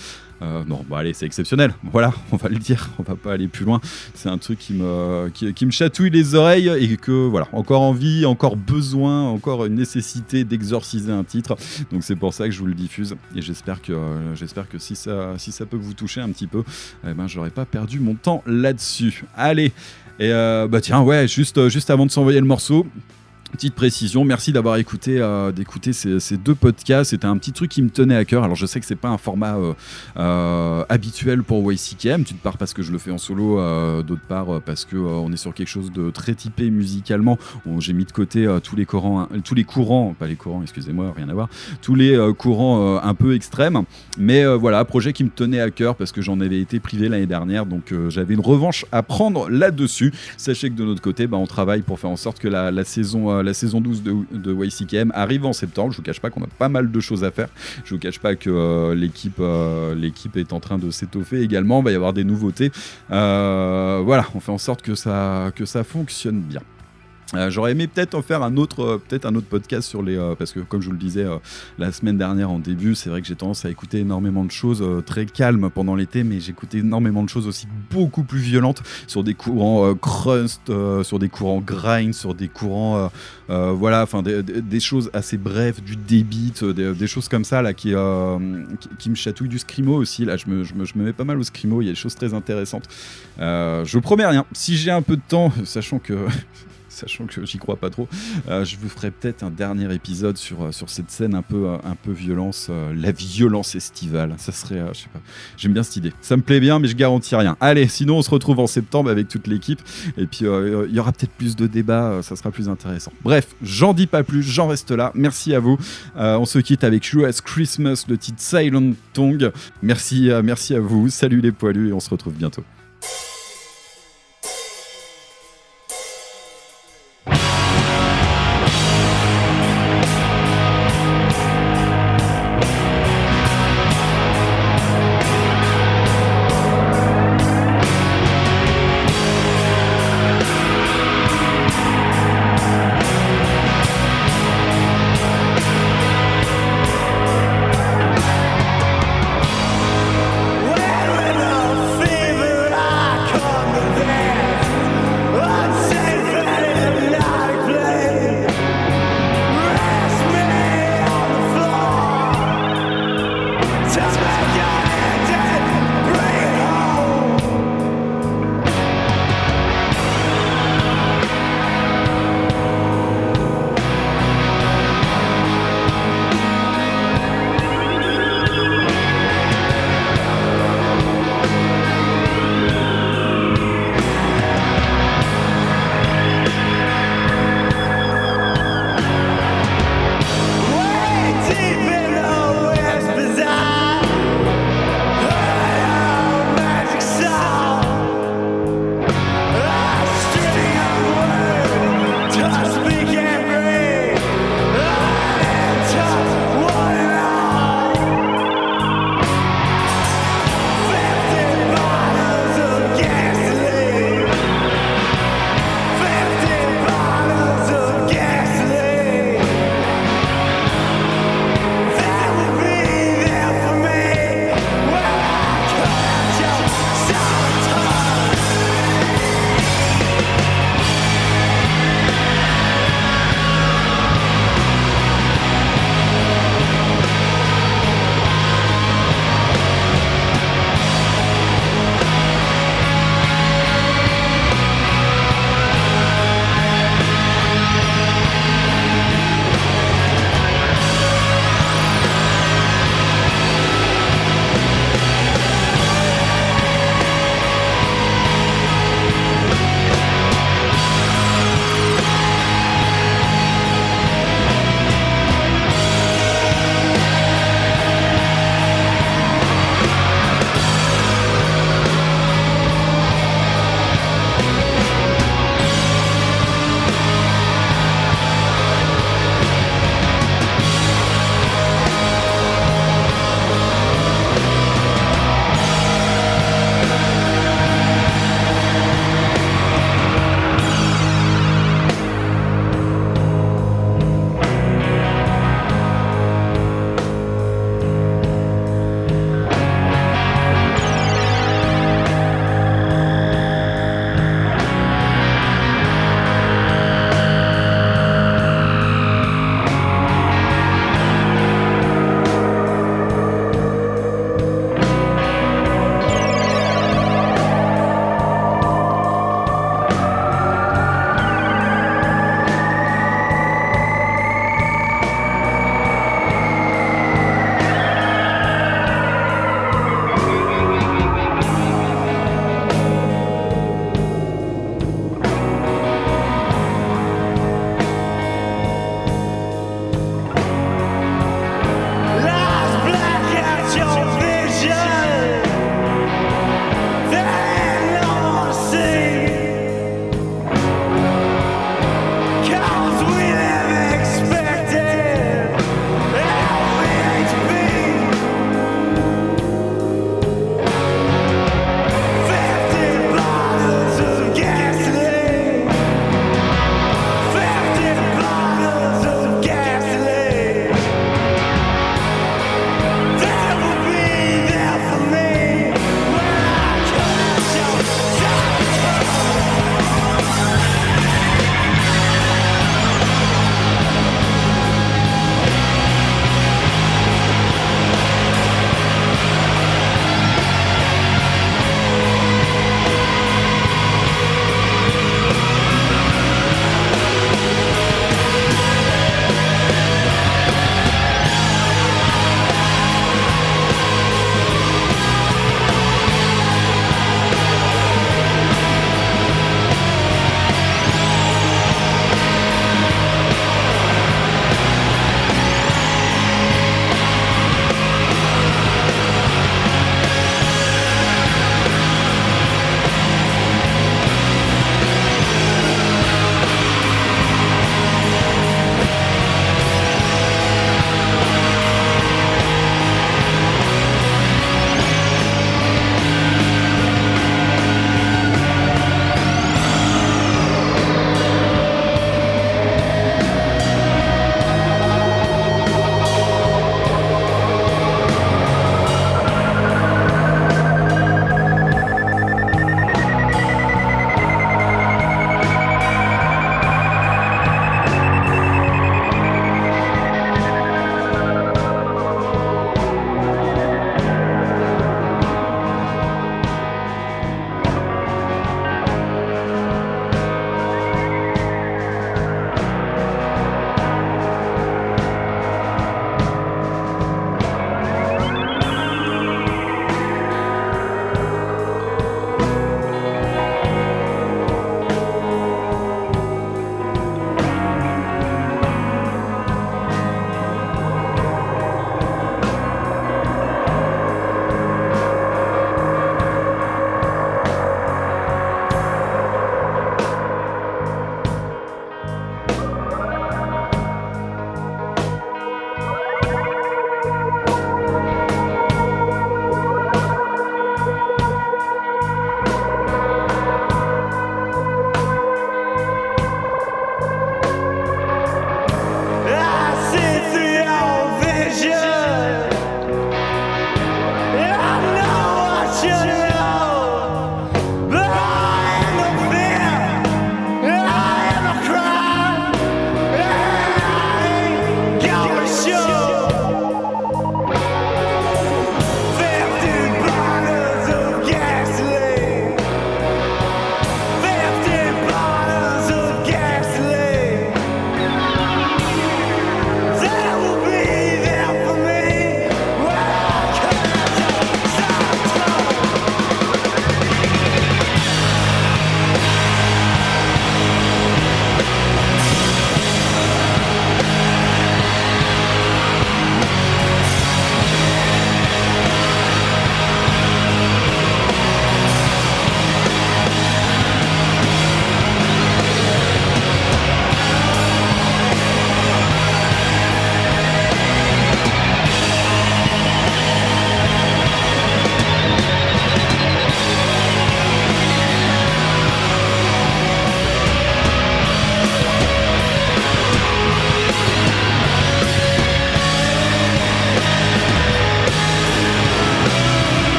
euh, non, bon, allez, c'est exceptionnel. Voilà, on va le dire. On va pas aller plus loin. C'est un truc qui me, qui, me chatouille les oreilles et que, voilà, encore envie, encore besoin, encore une nécessité d'exorciser un titre. Donc c'est pour ça que je vous le diffuse et j'espère que, j'espère que si ça, si ça peut vous toucher un petit peu, eh ben, j'aurais pas perdu mon temps là-dessus. Allez, et euh, bah tiens, ouais, juste, euh, juste avant de s'envoyer le morceau. Petite précision, merci d'avoir écouté, euh, d'écouter ces, deux podcasts. C'était un petit truc qui me tenait à cœur. Alors je sais que c'est pas un format euh, euh, habituel pour YCKM, d'une part parce que je le fais en solo, d'autre part parce que on est sur quelque chose de très typé musicalement. J'ai mis de côté tous les courants, hein, tous les courants, pas les courants, excusez-moi, rien à voir, tous les courants un peu extrêmes. Mais voilà, projet qui me tenait à cœur parce que j'en avais été privé l'année dernière, donc j'avais une revanche à prendre là-dessus. Sachez que de notre côté, bah, on travaille pour faire en sorte que la, la saison, la saison 12 de, YCKM arrive en septembre. Je vous cache pas qu'on a pas mal de choses à faire. Je vous cache pas que euh, l'équipe, euh, l'équipe est en train de s'étoffer également. Il va y avoir des nouveautés. Euh, voilà, on fait en sorte que ça fonctionne bien. Euh, J'aurais aimé peut-être en faire un autre, euh, peut-être un autre podcast sur les, euh, parce que comme je vous le disais la semaine dernière en début, c'est vrai que j'ai tendance à écouter énormément de choses très calmes pendant l'été, mais j'écoutais énormément de choses aussi beaucoup plus violentes sur des courants crust, sur des courants grind, sur des courants, voilà, enfin des, choses assez brèves, du débit, des, choses comme ça là qui, me chatouillent, du scrimo aussi. Là, je me, je me, mets pas mal au scrimo. Il y a des choses très intéressantes. Je promets rien. Si j'ai un peu de temps, sachant que sachant que j'y crois pas trop. Euh, je vous ferai peut-être un dernier épisode sur, euh, sur cette scène un peu, euh, un peu violence, la violence estivale. Ça serait, je sais pas, j'aime bien cette idée. Ça me plaît bien, mais je garantis rien. Allez, sinon on se retrouve en septembre avec toute l'équipe, et puis il y aura peut-être plus de débats, ça sera plus intéressant. Bref, j'en dis pas plus, j'en reste là. Merci à vous. On se quitte avec US Christmas, le titre Silent Tongue. Merci, merci à vous. Salut les poilus, et on se retrouve bientôt.